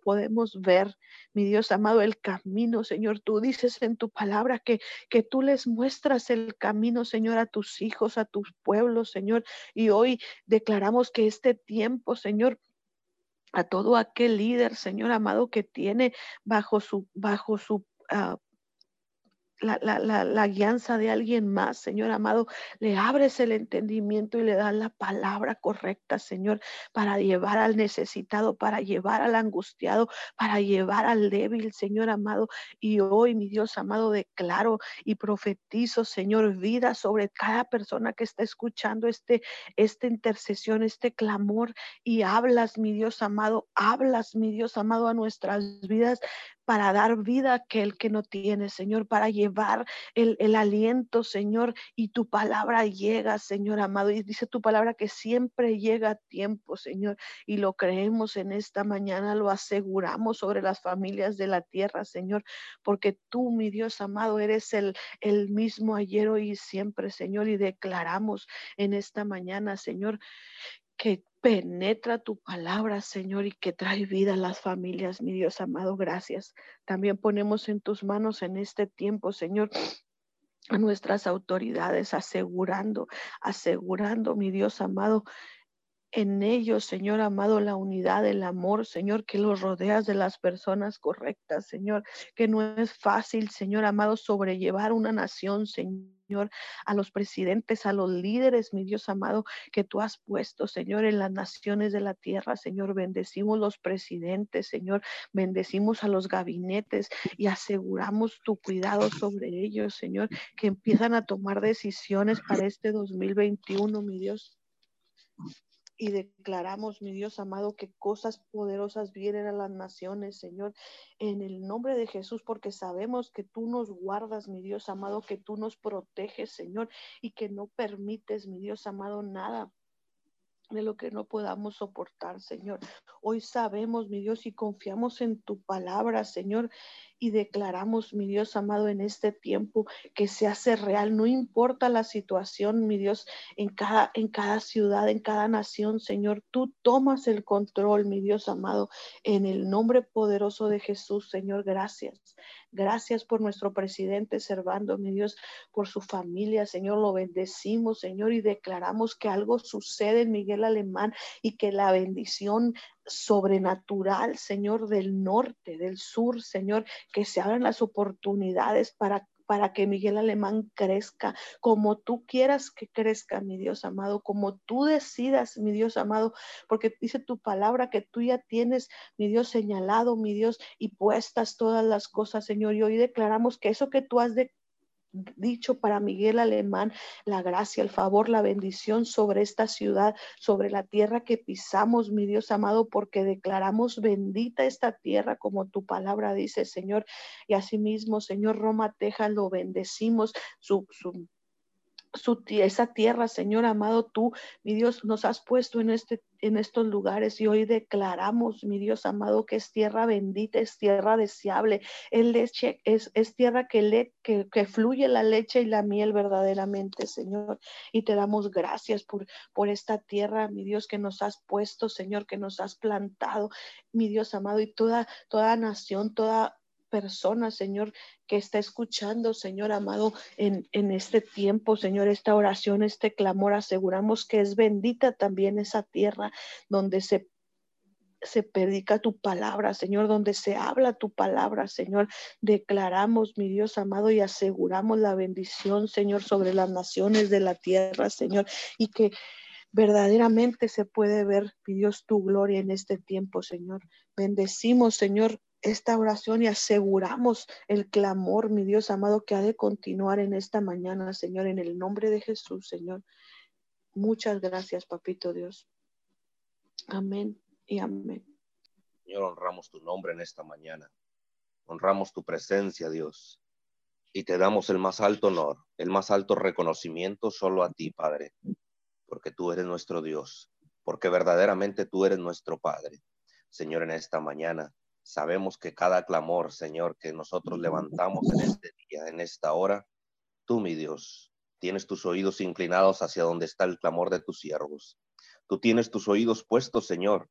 ver mi Dios amado, el camino, Señor. Tú dices en tu palabra que, que tú les muestras el camino, Señor, a tus hijos, a tus pueblos, Señor. Y hoy declaramos que este tiempo, Señor, a todo aquel líder, Señor amado, que tiene bajo su, bajo su ah, la, la, la, la, guianza de alguien más, Señor amado. Le abres el entendimiento y le das la palabra correcta, Señor, para llevar al necesitado, para llevar al angustiado, para llevar al débil, Señor amado. Y hoy, mi Dios amado, declaro y profetizo, Señor, vida sobre cada persona que está escuchando este, esta intercesión, este clamor. Y hablas, mi Dios amado, hablas, mi Dios amado, a nuestras vidas para dar vida a aquel que no tiene, Señor, para llevar el, aliento, Señor, y tu palabra llega, Señor amado, y dice tu palabra que siempre llega a tiempo, Señor, y lo creemos en esta mañana, lo aseguramos sobre las familias de la tierra, Señor, porque tú, mi Dios amado, eres el, el mismo ayer, hoy y siempre, Señor, y declaramos en esta mañana, Señor, que penetra tu palabra, Señor, y que trae vida a las familias, mi Dios amado, gracias. También ponemos en tus manos en este tiempo, Señor, a nuestras autoridades, asegurando, asegurando, mi Dios amado, en ellos, Señor amado, la unidad, el amor, Señor, que los rodeas de las personas correctas, Señor, que no es fácil, Señor amado, sobrellevar una nación, Señor a los presidentes, a los líderes, mi Dios amado, que tú has puesto, Señor, en las naciones de la tierra, Señor. Bendecimos los presidentes, Señor. Bendecimos a los gabinetes y aseguramos tu cuidado sobre ellos, Señor, que empiezan a tomar decisiones para este 2021, mi Dios y declaramos, mi Dios amado, que cosas poderosas vienen a las naciones, Señor, en el nombre de Jesús, porque sabemos que tú nos guardas, mi Dios amado, que tú nos proteges, Señor, y que no permites, mi Dios amado, nada de lo que no podamos soportar, Señor. Hoy sabemos, mi Dios, y confiamos en tu palabra, Señor, y declaramos, mi Dios amado, en este tiempo que se hace real. No importa la situación, mi Dios, en cada, en cada ciudad, en cada nación, Señor, tú tomas el control, mi Dios amado, en el nombre poderoso de Jesús, Señor, gracias. Gracias por nuestro presidente Servando, mi Dios, por su familia, Señor, lo bendecimos, Señor, y declaramos que algo sucede en Miguel Alemán y que la bendición sobrenatural, Señor, del norte, del sur, Señor, que se abran las oportunidades para para que Miguel Alemán crezca como tú quieras que crezca, mi Dios amado, como tú decidas, mi Dios amado, porque dice tu palabra que tú ya tienes, mi Dios, señalado, mi Dios, y puestas todas las cosas, Señor. Y hoy declaramos que eso que tú has de dicho para Miguel Alemán, la gracia, el favor, la bendición sobre esta ciudad, sobre la tierra que pisamos, mi Dios amado, porque declaramos bendita esta tierra como tu palabra dice, Señor. Y asimismo, Señor Roma, Texas, lo bendecimos, su, su su, esa tierra, Señor amado, tú, mi Dios, nos has puesto en, este, en estos lugares y hoy declaramos, mi Dios amado, que es tierra bendita, es tierra deseable, es, leche, es, es tierra que, le, que, que, fluye la leche y la miel verdaderamente, Señor. Y te damos gracias por, por esta tierra, mi Dios, que nos has puesto, Señor, que nos has plantado, mi Dios amado, y toda, toda nación, toda persona, Señor, que está escuchando, Señor amado, en, en este tiempo, Señor, esta oración, este clamor, aseguramos que es bendita también esa tierra donde se se predica tu palabra, Señor, donde se habla tu palabra, Señor. Declaramos, mi Dios amado, y aseguramos la bendición, Señor, sobre las naciones de la tierra, Señor, y que verdaderamente se puede ver, Dios, tu gloria en este tiempo, Señor. Bendecimos, Señor, esta oración y aseguramos el clamor, mi Dios amado, que ha de continuar en esta mañana, Señor, en el nombre de Jesús, Señor. Muchas gracias, Papito Dios. Amén y amén. Señor, honramos tu nombre en esta mañana. Honramos tu presencia, Dios. Y te damos el más alto honor, el más alto reconocimiento solo a ti, Padre, porque tú eres nuestro Dios, porque verdaderamente tú eres nuestro Padre. Señor, en esta mañana Sabemos que cada clamor, Señor, que nosotros levantamos en este día, en esta hora, tú, mi Dios, tienes tus oídos inclinados hacia donde está el clamor de tus siervos. Tú tienes tus oídos puestos, Señor,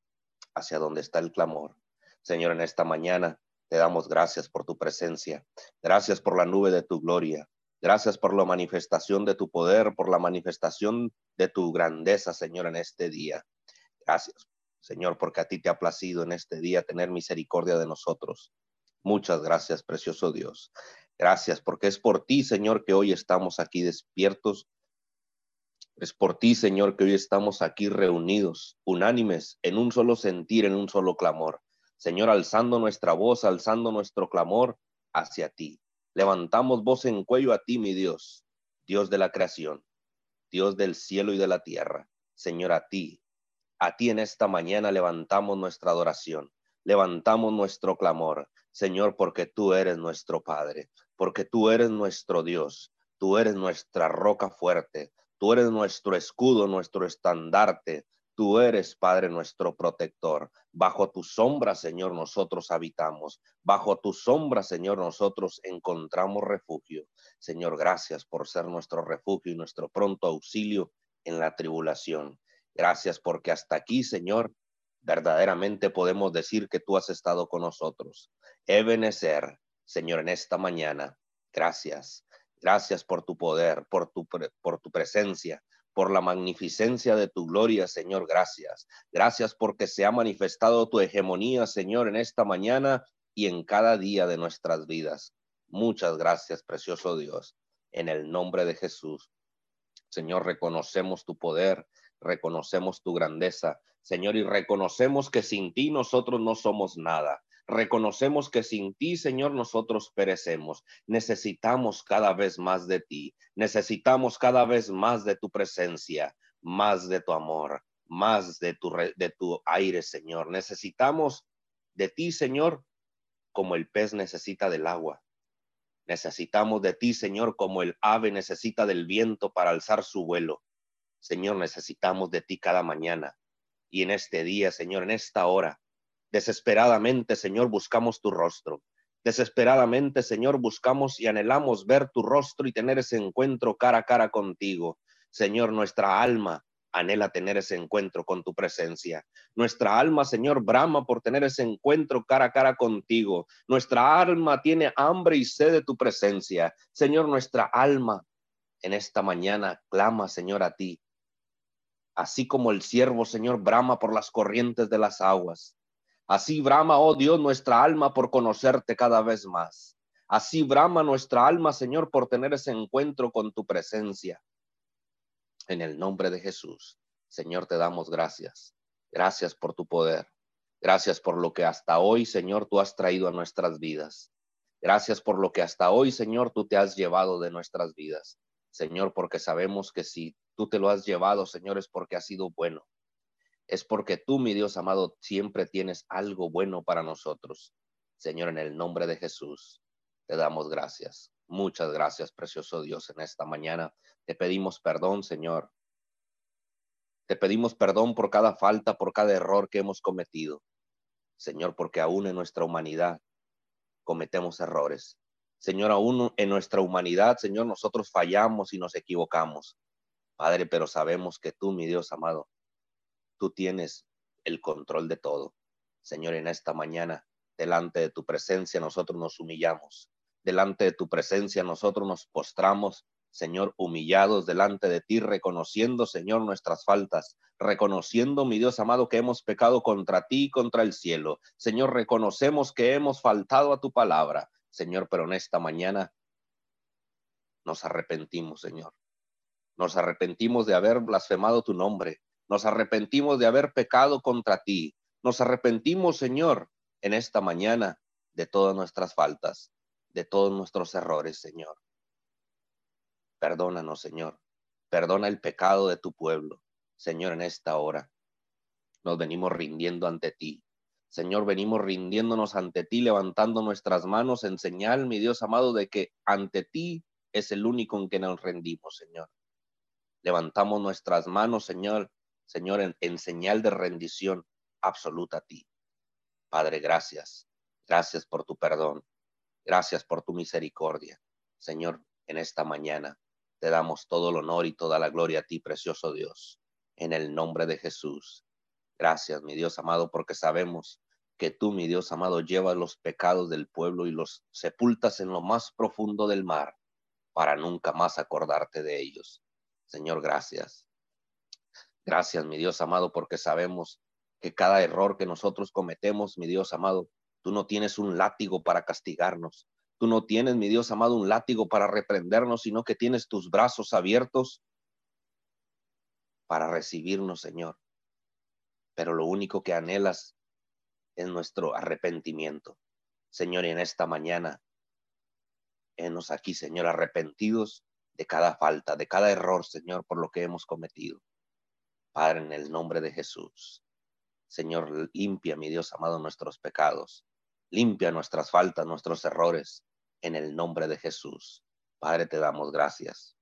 hacia donde está el clamor. Señor, en esta mañana te damos gracias por tu presencia. Gracias por la nube de tu gloria. Gracias por la manifestación de tu poder, por la manifestación de tu grandeza, Señor, en este día. Gracias Señor, porque a ti te ha placido en este día tener misericordia de nosotros. Muchas gracias, precioso Dios. Gracias, porque es por ti, Señor, que hoy estamos aquí despiertos. Es por ti, Señor, que hoy estamos aquí reunidos, unánimes, en un solo sentir, en un solo clamor. Señor, alzando nuestra voz, alzando nuestro clamor hacia ti. Levantamos voz en cuello a ti, mi Dios, Dios de la creación, Dios del cielo y de la tierra. Señor, a ti, a ti en esta mañana levantamos nuestra adoración, levantamos nuestro clamor, Señor, porque tú eres nuestro Padre, porque tú eres nuestro Dios, tú eres nuestra roca fuerte, tú eres nuestro escudo, nuestro estandarte, Tú eres, Padre, nuestro protector. Bajo tu sombra, Señor, nosotros habitamos. Bajo tu sombra, Señor, nosotros encontramos refugio. Señor, gracias por ser nuestro refugio y nuestro pronto auxilio en la tribulación. Gracias porque hasta aquí, Señor, verdaderamente podemos decir que tú has estado con nosotros. Ebenezer, Señor, en esta mañana, gracias. Gracias por tu poder, por tu, por tu presencia, por la magnificencia de tu gloria, Señor, gracias. Gracias porque se ha manifestado tu hegemonía, Señor, en esta mañana y en cada día de nuestras vidas. Muchas gracias, precioso Dios. En el nombre de Jesús. Señor, reconocemos tu poder, reconocemos tu grandeza, Señor, y reconocemos que sin ti nosotros no somos nada. Reconocemos que sin ti, Señor, nosotros perecemos. Necesitamos cada vez más de ti. Necesitamos cada vez más de tu presencia, más de tu amor, más de tu, de tu aire, Señor. Necesitamos de ti, Señor, como el pez necesita del agua. Necesitamos de ti, Señor, como el ave necesita del viento para alzar su vuelo. Señor, necesitamos de ti cada mañana y en este día, Señor, en esta hora. Desesperadamente, Señor, buscamos tu rostro. Desesperadamente, Señor, buscamos y anhelamos ver tu rostro y tener ese encuentro cara a cara contigo. Señor, nuestra alma anhela tener ese encuentro con tu presencia. Nuestra alma, Señor, brama por tener ese encuentro cara a cara contigo. Nuestra alma tiene hambre y sed de tu presencia. Señor, nuestra alma en esta mañana clama, Señor, a ti así como el siervo, Señor, brama por las corrientes de las aguas. Así brama, oh Dios, nuestra alma por conocerte cada vez más. Así brama nuestra alma, Señor, por tener ese encuentro con tu presencia. En el nombre de Jesús, Señor, te damos gracias. Gracias por tu poder. Gracias por lo que hasta hoy, Señor, tú has traído a nuestras vidas. Gracias por lo que hasta hoy, Señor, tú te has llevado de nuestras vidas. Señor, porque sabemos que si tú te lo has llevado, Señor, es porque has sido bueno. Es porque tú, mi Dios amado, siempre tienes algo bueno para nosotros. Señor, en el nombre de Jesús, te damos gracias. Muchas gracias, precioso Dios, en esta mañana. Te pedimos perdón, Señor. Te pedimos perdón por cada falta, por cada error que hemos cometido. Señor, porque aún en nuestra humanidad cometemos errores. Señor, aún en nuestra humanidad, Señor, nosotros fallamos y nos equivocamos. Padre, pero sabemos que tú, mi Dios amado, tú tienes el control de todo. Señor, en esta mañana, delante de tu presencia, nosotros nos humillamos. Delante de tu presencia, nosotros nos postramos, Señor, humillados delante de ti, reconociendo, Señor, nuestras faltas, reconociendo, mi Dios amado, que hemos pecado contra ti y contra el cielo. Señor, reconocemos que hemos faltado a tu palabra. Señor, pero en esta mañana nos arrepentimos, Señor. Nos arrepentimos de haber blasfemado tu nombre. Nos arrepentimos de haber pecado contra ti. Nos arrepentimos, Señor, en esta mañana de todas nuestras faltas, de todos nuestros errores, Señor. Perdónanos, Señor. Perdona el pecado de tu pueblo, Señor, en esta hora. Nos venimos rindiendo ante ti. Señor, venimos rindiéndonos ante ti, levantando nuestras manos en señal, mi Dios amado, de que ante ti es el único en que nos rendimos, Señor. Levantamos nuestras manos, Señor, Señor, en, señal de rendición absoluta a ti. Padre, gracias. Gracias por tu perdón. Gracias por tu misericordia. Señor, en esta mañana te damos todo el honor y toda la gloria a ti, precioso Dios, en el nombre de Jesús. Gracias, mi Dios amado, porque sabemos que tú, mi Dios amado, llevas los pecados del pueblo y los sepultas en lo más profundo del mar para nunca más acordarte de ellos. Señor, gracias. Gracias, mi Dios amado, porque sabemos que cada error que nosotros cometemos, mi Dios amado, tú no tienes un látigo para castigarnos. Tú no tienes, mi Dios amado, un látigo para reprendernos, sino que tienes tus brazos abiertos para recibirnos, Señor. Pero lo único que anhelas es nuestro arrepentimiento. Señor, en esta mañana, enos aquí, Señor, arrepentidos de cada falta, de cada error, Señor, por lo que hemos cometido. Padre, en el nombre de Jesús. Señor, limpia, mi Dios amado, nuestros pecados. Limpia nuestras faltas, nuestros errores, en el nombre de Jesús. Padre, te damos gracias.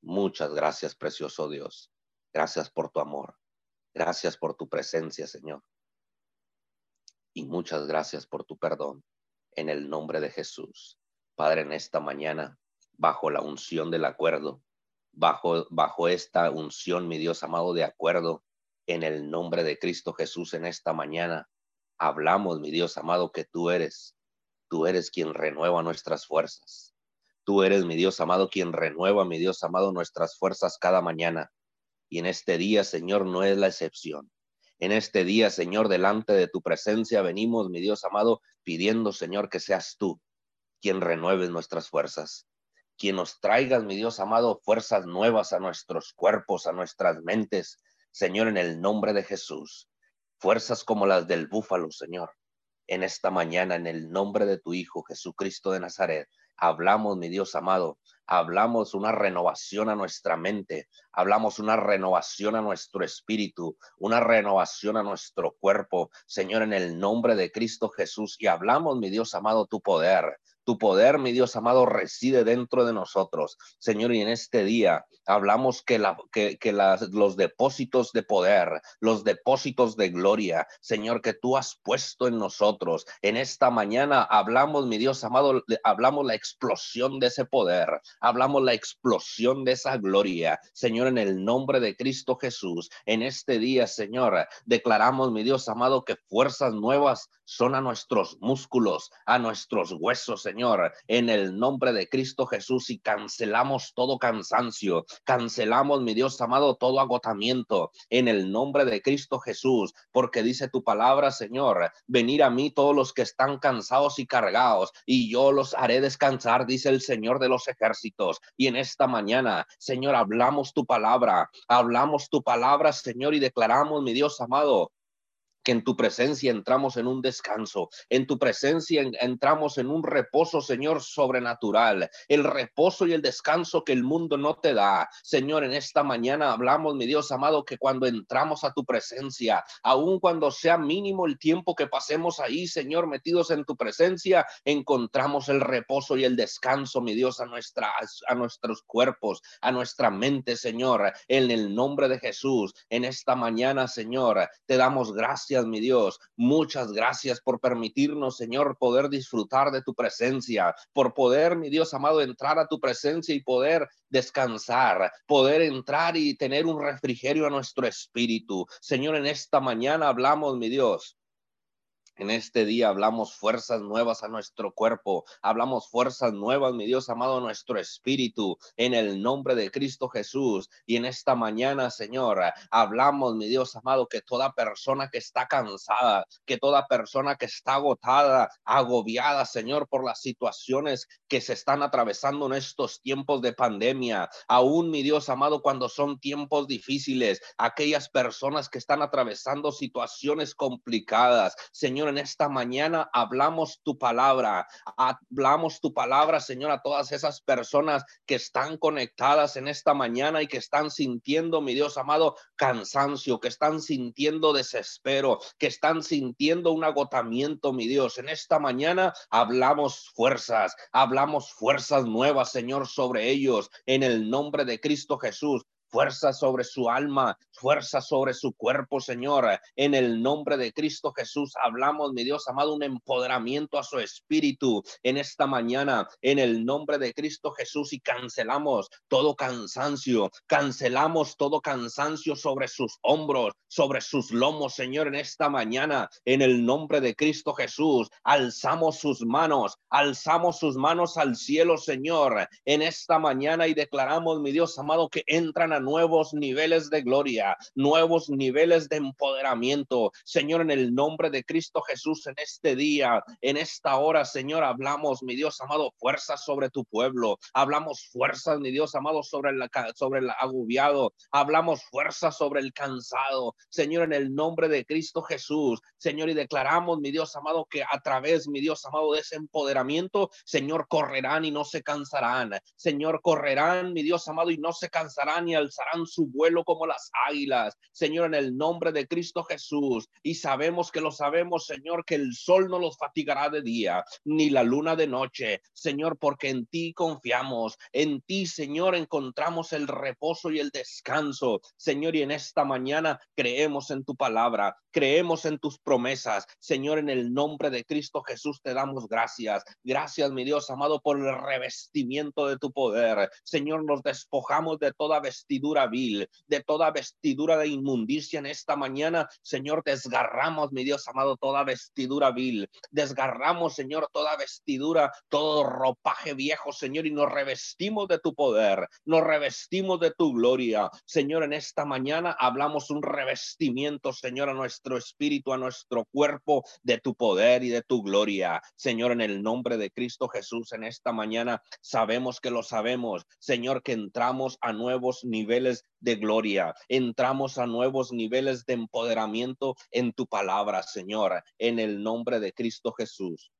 Muchas gracias, precioso Dios. Gracias por tu amor. Gracias por tu presencia, Señor. Y muchas gracias por tu perdón, en el nombre de Jesús. Padre, en esta mañana, bajo la unción del acuerdo, bajo, bajo esta unción, mi Dios amado, de acuerdo, en el nombre de Cristo Jesús en esta mañana. Hablamos, mi Dios amado, que tú eres, tú eres quien renueva nuestras fuerzas. Tú eres, mi Dios amado, quien renueva, mi Dios amado, nuestras fuerzas cada mañana. Y en este día, Señor, no es la excepción. En este día, Señor, delante de tu presencia venimos, mi Dios amado, pidiendo, Señor, que seas tú quien renueve nuestras fuerzas, quien nos traigas, mi Dios amado, fuerzas nuevas a nuestros cuerpos, a nuestras mentes, Señor, en el nombre de Jesús, fuerzas como las del búfalo, Señor. En esta mañana, en el nombre de tu Hijo Jesucristo de Nazaret, hablamos, mi Dios amado, hablamos una renovación a nuestra mente, hablamos una renovación a nuestro espíritu, una renovación a nuestro cuerpo, Señor, en el nombre de Cristo Jesús, y hablamos, mi Dios amado, tu poder, tu poder, mi Dios amado, reside dentro de nosotros. Señor, y en este día hablamos que, la, que, que las, los depósitos de poder, los depósitos de gloria, Señor, que tú has puesto en nosotros. En esta mañana hablamos, mi Dios amado, hablamos la explosión de ese poder, hablamos la explosión de esa gloria. Señor, en el nombre de Cristo Jesús, en este día, Señor, declaramos, mi Dios amado, que fuerzas nuevas son a nuestros músculos, a nuestros huesos, en el nombre de Cristo Jesús y cancelamos todo cansancio, cancelamos, mi Dios amado, todo agotamiento en el nombre de Cristo Jesús, porque dice tu palabra, Señor, venir a mí todos los que están cansados y cargados y yo los haré descansar, dice el Señor de los ejércitos. Y en esta mañana, Señor, hablamos tu palabra, hablamos tu palabra, Señor, y declaramos, mi Dios amado, que en tu presencia entramos en un descanso, en tu presencia entramos en un reposo, Señor, sobrenatural, el reposo y el descanso que el mundo no te da. Señor, en esta mañana hablamos, mi Dios amado, que cuando entramos a tu presencia, aun cuando sea mínimo el tiempo que pasemos ahí, Señor, metidos en tu presencia, encontramos el reposo y el descanso, mi Dios, a, nuestros cuerpos, a nuestra mente, Señor, en el nombre de Jesús. En esta mañana, Señor, te damos gracias mi Dios. Muchas gracias por permitirnos, Señor, poder disfrutar de tu presencia, por poder, mi Dios amado, entrar a tu presencia y poder descansar, poder entrar y tener un refrigerio a nuestro espíritu. Señor, en esta mañana hablamos, mi Dios, En este día hablamos fuerzas nuevas a nuestro cuerpo, hablamos fuerzas nuevas, mi Dios amado, a nuestro espíritu, en el nombre de Cristo Jesús. Y en esta mañana, Señor, hablamos, mi Dios amado, que toda persona que está cansada, que toda persona que está agotada, agobiada, Señor, por las situaciones que se están atravesando en estos tiempos de pandemia, aún, mi Dios amado, cuando son tiempos difíciles, aquellas personas que están atravesando situaciones complicadas, Señor, en esta mañana hablamos tu palabra, hablamos tu palabra, Señor, a todas esas personas que están conectadas en esta mañana y que están sintiendo, mi Dios amado, cansancio, que están sintiendo desespero, que están sintiendo un agotamiento, mi Dios. En esta mañana hablamos fuerzas, hablamos fuerzas nuevas, Señor, sobre ellos, en el nombre de Cristo Jesús fuerza sobre su alma, fuerza sobre su cuerpo, Señor. En el nombre de Cristo Jesús hablamos, mi Dios amado, un empoderamiento a su espíritu en esta mañana, en el nombre de Cristo Jesús y cancelamos todo cansancio, cancelamos todo cansancio sobre sus hombros, sobre sus lomos, Señor, en esta mañana, en el nombre de Cristo Jesús. Alzamos sus manos, alzamos sus manos al cielo, Señor, en esta mañana y declaramos, mi Dios amado, que entran a nuevos niveles de gloria, nuevos niveles de empoderamiento. Señor, en el nombre de Cristo Jesús, en este día, en esta hora, Señor, hablamos, mi Dios amado, fuerzas sobre tu pueblo. Hablamos fuerzas, mi Dios amado, sobre el, agobiado. Hablamos fuerzas sobre el cansado. Señor, en el nombre de Cristo Jesús, Señor, y declaramos, mi Dios amado, que a través, mi Dios amado, de ese empoderamiento, Señor, correrán y no se cansarán. Señor, correrán, mi Dios amado, y no se cansarán y al alzarán su vuelo como las águilas, Señor, en el nombre de Cristo Jesús. Y sabemos que lo sabemos, Señor, que el sol no los fatigará de día, ni la luna de noche, Señor, porque en ti confiamos, en ti, Señor, encontramos el reposo y el descanso, Señor, y en esta mañana creemos en tu palabra, creemos en tus promesas, Señor, en el nombre de Cristo Jesús te damos gracias. Gracias, mi Dios amado, por el revestimiento de tu poder. Señor, nos despojamos de toda vestidura vil, de toda vestidura de inmundicia en esta mañana. Señor, desgarramos, mi Dios amado, toda vestidura vil. Desgarramos, Señor, toda vestidura, todo ropaje viejo, Señor, y nos revestimos de tu poder, nos revestimos de tu gloria. Señor, en esta mañana hablamos un revestimiento, Señor, a nuestro espíritu, a nuestro cuerpo, de tu poder y de tu gloria. Señor, en el nombre de Cristo Jesús, en esta mañana sabemos que lo sabemos, Señor, que entramos a nuevos niveles niveles de gloria. Entramos a nuevos niveles de empoderamiento en tu palabra, Señor, en el nombre de Cristo Jesús.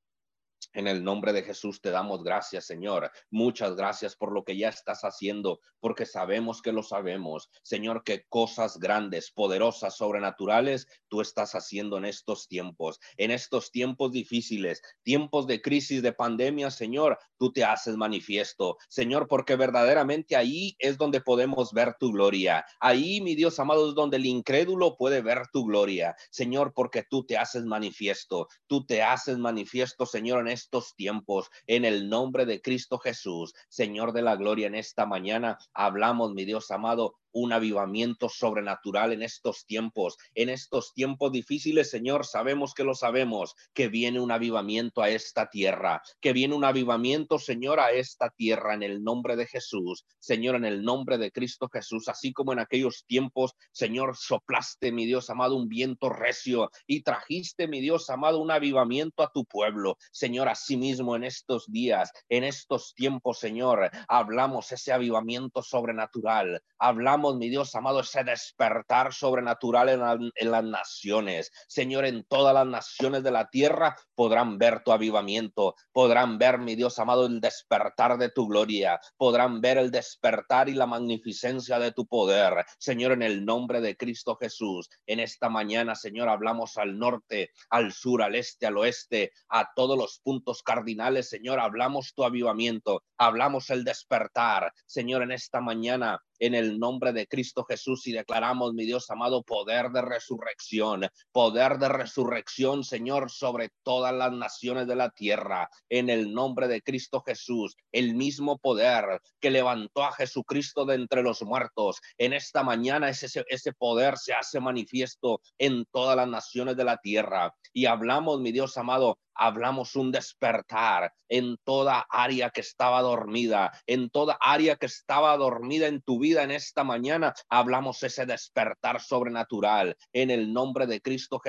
En el nombre de Jesús te damos gracias, Señor. Muchas gracias por lo que ya estás haciendo, porque sabemos que lo sabemos. Señor, que cosas grandes, poderosas, sobrenaturales tú estás haciendo en estos tiempos, en estos tiempos difíciles, tiempos de crisis, de pandemia, Señor, tú te haces manifiesto. Señor, porque verdaderamente ahí es donde podemos ver tu gloria. Ahí, mi Dios amado, es donde el incrédulo puede ver tu gloria. Señor, porque tú te haces manifiesto. Tú te haces manifiesto, Señor, en tiempos, en el nombre de Cristo Jesús, Señor de la gloria, en esta mañana hablamos, mi Dios amado, un avivamiento sobrenatural en estos tiempos. En estos tiempos difíciles, Señor, sabemos que lo sabemos, que viene un avivamiento a esta tierra, que viene un avivamiento, Señor, a esta tierra en el nombre de Jesús. Señor, en el nombre de Cristo Jesús, así como en aquellos tiempos, Señor, soplaste, mi Dios amado, un viento recio y trajiste, mi Dios amado, un avivamiento a tu pueblo. Señor, asimismo en estos días, en estos tiempos, Señor, hablamos ese avivamiento sobrenatural. Hablamos mi Dios amado, ese despertar sobrenatural en, en las naciones. Señor, en todas las naciones de la tierra podrán ver tu avivamiento, podrán ver, mi Dios amado, el despertar de tu gloria, podrán ver el despertar y la magnificencia de tu poder. Señor, en el nombre de Cristo Jesús, en esta mañana, Señor, hablamos al norte, al sur, al este, al oeste, a todos los puntos cardinales, Señor, hablamos tu avivamiento, hablamos el despertar. Señor, en esta mañana en el nombre de Cristo Jesús y declaramos, mi Dios amado, poder de resurrección, poder de resurrección, Señor, sobre todas las naciones de la tierra, en el nombre de Cristo Jesús, el mismo poder que levantó a Jesucristo de entre los muertos. En esta mañana ese, ese poder se hace manifiesto en todas las naciones de la tierra. Y hablamos, mi Dios amado, hablamos un despertar en toda área que estaba dormida, en toda área que estaba dormida en tu vida en esta mañana, hablamos ese despertar sobrenatural en el nombre de Cristo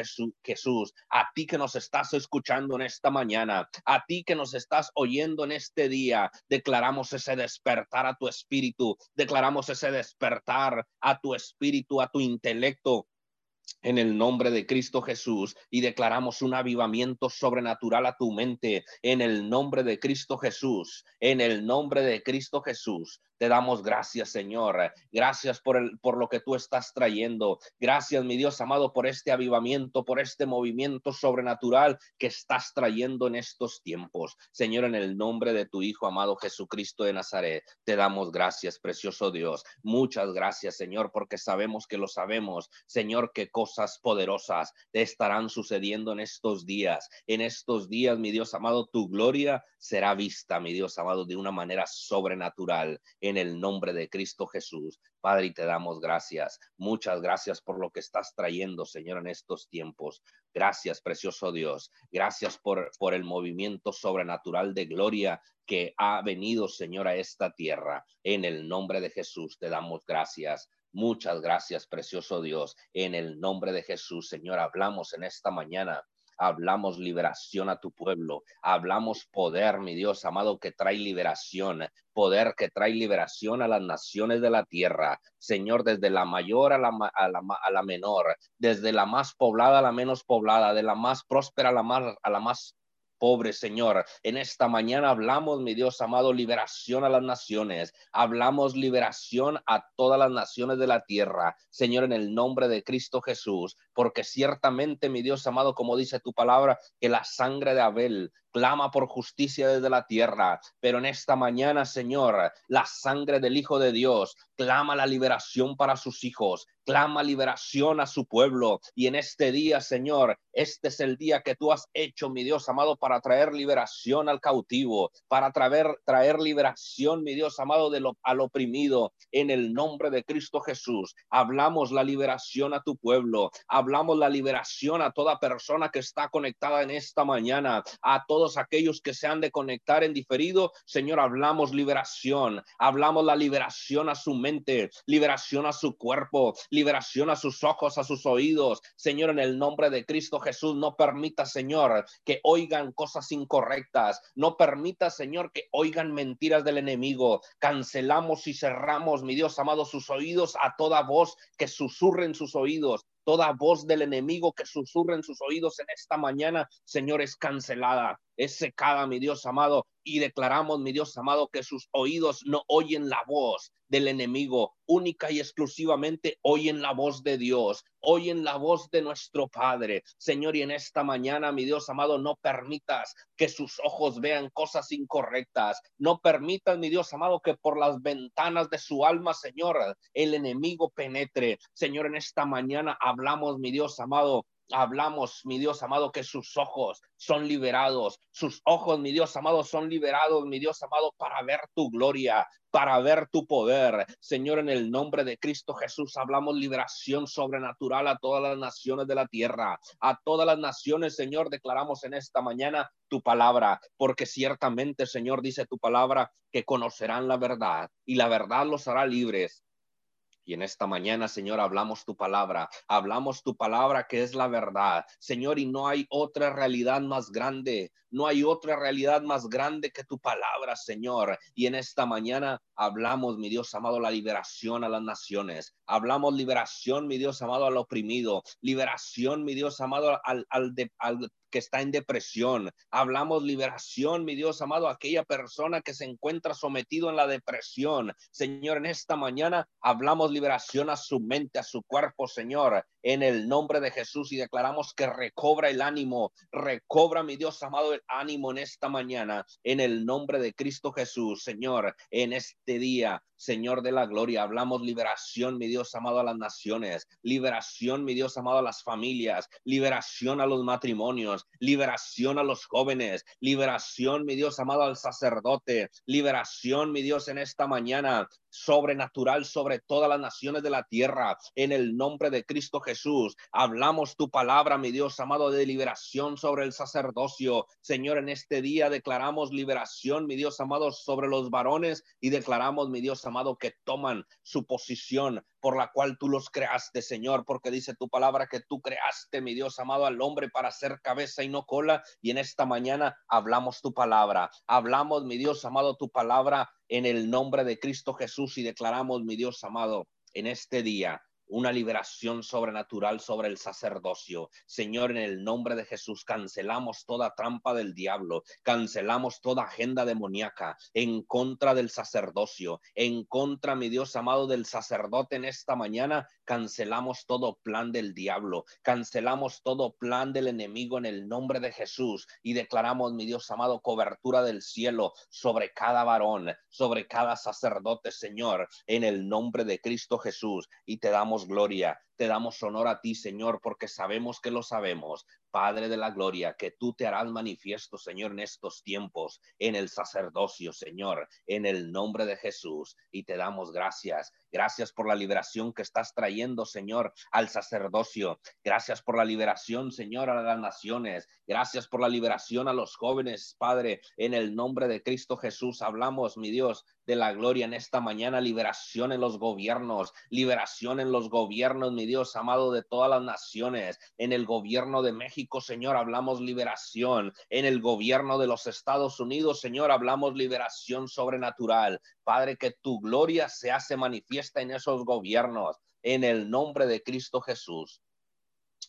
Jesús. A ti que nos estás escuchando en esta mañana, a ti que nos estás oyendo en este día, declaramos ese despertar a tu espíritu, declaramos ese despertar a tu espíritu, a tu intelecto, en el nombre de Cristo Jesús y declaramos un avivamiento sobrenatural a tu mente en el nombre de Cristo Jesús, en el nombre de Cristo Jesús. Te damos gracias, Señor. Gracias por, el, por lo que tú estás trayendo. Gracias, mi Dios amado, por este avivamiento, por este movimiento sobrenatural que estás trayendo en estos tiempos. Señor, en el nombre de tu Hijo amado Jesucristo de Nazaret, te damos gracias, precioso Dios. Muchas gracias, Señor, porque sabemos que lo sabemos. Señor, que cosas poderosas te estarán sucediendo en estos días. En estos días, mi Dios amado, tu gloria será vista, mi Dios amado, de una manera sobrenatural en el nombre de Cristo Jesús. Padre, te damos gracias. Muchas gracias por lo que estás trayendo, Señor, en estos tiempos. Gracias, precioso Dios. Gracias por, por el movimiento sobrenatural de gloria que ha venido, Señor, a esta tierra. En el nombre de Jesús te damos gracias. Muchas gracias, precioso Dios. En el nombre de Jesús, Señor, hablamos en esta mañana hablamos liberación a tu pueblo, hablamos poder, mi Dios amado, que trae liberación, poder que trae liberación a las naciones de la tierra, Señor, desde la mayor a la, a la, menor, desde la más poblada a la menos poblada, de la más próspera a la más, a la más pobre, Señor. En esta mañana hablamos, mi Dios amado, liberación a las naciones. Hablamos liberación a todas las naciones de la tierra, Señor, en el nombre de Cristo Jesús, porque ciertamente, mi Dios amado, como dice tu palabra, que la sangre de Abel clama por justicia desde la tierra, pero en esta mañana, Señor, la sangre del Hijo de Dios clama la liberación para sus hijos, clama liberación a su pueblo. Y en este día, Señor, este es el día que tú has hecho, mi Dios amado, para traer liberación al cautivo, para traer, traer liberación, mi Dios amado, de lo, al oprimido. En el nombre de Cristo Jesús, hablamos la liberación a tu pueblo, hablamos la liberación a toda persona que está conectada en esta mañana, a aquellos que se han de conectar en diferido, Señor, hablamos liberación, hablamos la liberación a su mente, liberación a su cuerpo, liberación a sus ojos, a sus oídos. Señor, en el nombre de Cristo Jesús, no permita, Señor, que oigan cosas incorrectas, no permita, Señor, que oigan mentiras del enemigo. Cancelamos y cerramos, mi Dios amado, sus oídos a toda voz que susurre en sus oídos toda voz del enemigo que susurra en sus oídos en esta mañana, Señor, es cancelada, es secada, mi Dios amado, y declaramos, mi Dios amado, que sus oídos no oyen la voz del enemigo, única y exclusivamente oyen la voz de Dios, oyen la voz de nuestro Padre. Señor, y en esta mañana, mi Dios amado, no permitas que sus ojos vean cosas incorrectas. No permitas, mi Dios amado, que por las ventanas de su alma, Señor, el enemigo penetre. Señor, en esta mañana hablamos, mi Dios amado, hablamos, mi Dios amado, que sus ojos son liberados, sus ojos, mi Dios amado, son liberados, mi Dios amado, para ver tu gloria, para ver tu poder. Señor, en el nombre de Cristo Jesús, hablamos liberación sobrenatural a todas las naciones de la tierra, a todas las naciones, Señor, declaramos en esta mañana tu palabra, porque ciertamente, Señor, dice tu palabra, que conocerán la verdad y la verdad los hará libres. Y en esta mañana, Señor, hablamos tu palabra, hablamos tu palabra que es la verdad, Señor, y no hay otra realidad más grande, no hay otra realidad más grande que tu palabra, Señor. Y en esta mañana hablamos, mi Dios amado, la liberación a las naciones, hablamos liberación, mi Dios amado, al oprimido, liberación, mi Dios amado, al, al, al que está en depresión. Hablamos liberación, mi Dios amado, aquella persona que se encuentra sometido en la depresión. Señor, en esta mañana hablamos liberación a su mente, a su cuerpo, Señor, en el nombre de Jesús y declaramos que recobra el ánimo, recobra, mi Dios amado, el ánimo en esta mañana, en el nombre de Cristo Jesús, Señor, en este día. Señor de la gloria, hablamos liberación, mi Dios amado, a las naciones, liberación, mi Dios amado, a las familias, liberación a los matrimonios, liberación a los jóvenes, liberación, mi Dios amado, al sacerdote, liberación, mi Dios, en esta mañana, sobrenatural sobre todas las naciones de la tierra, en el nombre de Cristo Jesús. Hablamos tu palabra, mi Dios amado, de liberación sobre el sacerdocio. Señor, en este día declaramos liberación, mi Dios amado, sobre los varones y declaramos, mi Dios amado, que toman su posición por la cual tú los creaste, Señor, porque dice tu palabra que tú creaste, mi Dios amado, al hombre para ser cabeza y no cola. Y en esta mañana hablamos tu palabra, hablamos, mi Dios amado, tu palabra en el nombre de Cristo Jesús y declaramos, mi Dios amado, en este día una liberación sobrenatural sobre el sacerdocio. Señor, en el nombre de Jesús, cancelamos toda trampa del diablo, cancelamos toda agenda demoníaca en contra del sacerdocio, en contra, mi Dios amado, del sacerdote en esta mañana, cancelamos todo plan del diablo, cancelamos todo plan del enemigo en el nombre de Jesús y declaramos, mi Dios amado, cobertura del cielo sobre cada varón, sobre cada sacerdote, Señor, en el nombre de Cristo Jesús y te damos gloria, te damos honor a ti, Señor, porque sabemos que lo sabemos. Padre de la gloria, que tú te harás manifiesto, Señor, en estos tiempos, en el sacerdocio, Señor, en el nombre de Jesús. Y te damos gracias. Gracias por la liberación que estás trayendo, Señor, al sacerdocio. Gracias por la liberación, Señor, a las naciones. Gracias por la liberación a los jóvenes, Padre. En el nombre de Cristo Jesús hablamos, mi Dios, de la gloria en esta mañana. Liberación en los gobiernos. Liberación en los gobiernos, mi Dios amado, de todas las naciones. En el gobierno de México, Señor, hablamos liberación. En el gobierno de los Estados Unidos, Señor, hablamos liberación sobrenatural. Padre, que tu gloria se hace manifiesta en esos gobiernos. En el nombre de Cristo Jesús.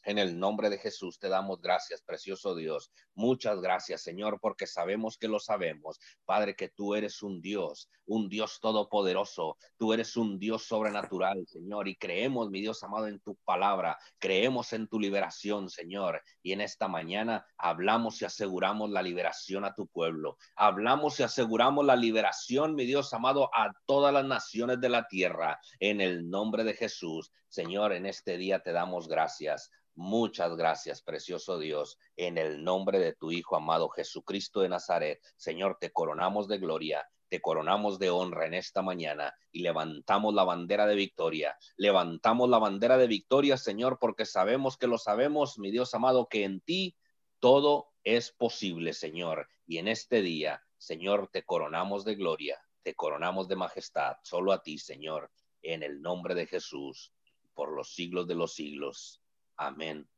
En el nombre de Jesús te damos gracias, precioso Dios. Muchas gracias, Señor, porque sabemos que lo sabemos. Padre, que tú eres un Dios, un Dios todopoderoso. Tú eres un Dios sobrenatural, Señor, y creemos, mi Dios amado, en tu palabra. Creemos en tu liberación, Señor. Y en esta mañana hablamos y aseguramos la liberación a tu pueblo. Hablamos y aseguramos la liberación, mi Dios amado, a todas las naciones de la tierra. En el nombre de Jesús, Señor, en este día te damos gracias. Muchas gracias, precioso Dios, en el nombre de tu Hijo amado Jesucristo de Nazaret. Señor, te coronamos de gloria, te coronamos de honra en esta mañana y levantamos la bandera de victoria. Levantamos la bandera de victoria, Señor, porque sabemos que lo sabemos, mi Dios amado, que en ti todo es posible, Señor. Y en este día, Señor, te coronamos de gloria, te coronamos de majestad, solo a ti, Señor, en el nombre de Jesús, por los siglos de los siglos. Amén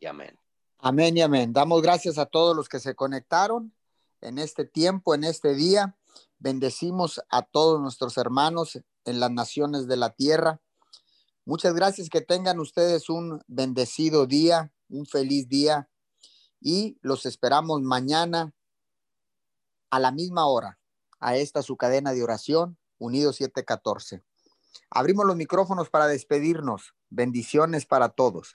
y amén. Amén y amén. Damos gracias a todos los que se conectaron en este tiempo, en este día. Bendecimos a todos nuestros hermanos en las naciones de la tierra. Muchas gracias, que tengan ustedes un bendecido día, un feliz día y los esperamos mañana a la misma hora a esta su cadena de oración, Unidos 714. Abrimos los micrófonos para despedirnos. Bendiciones para todos.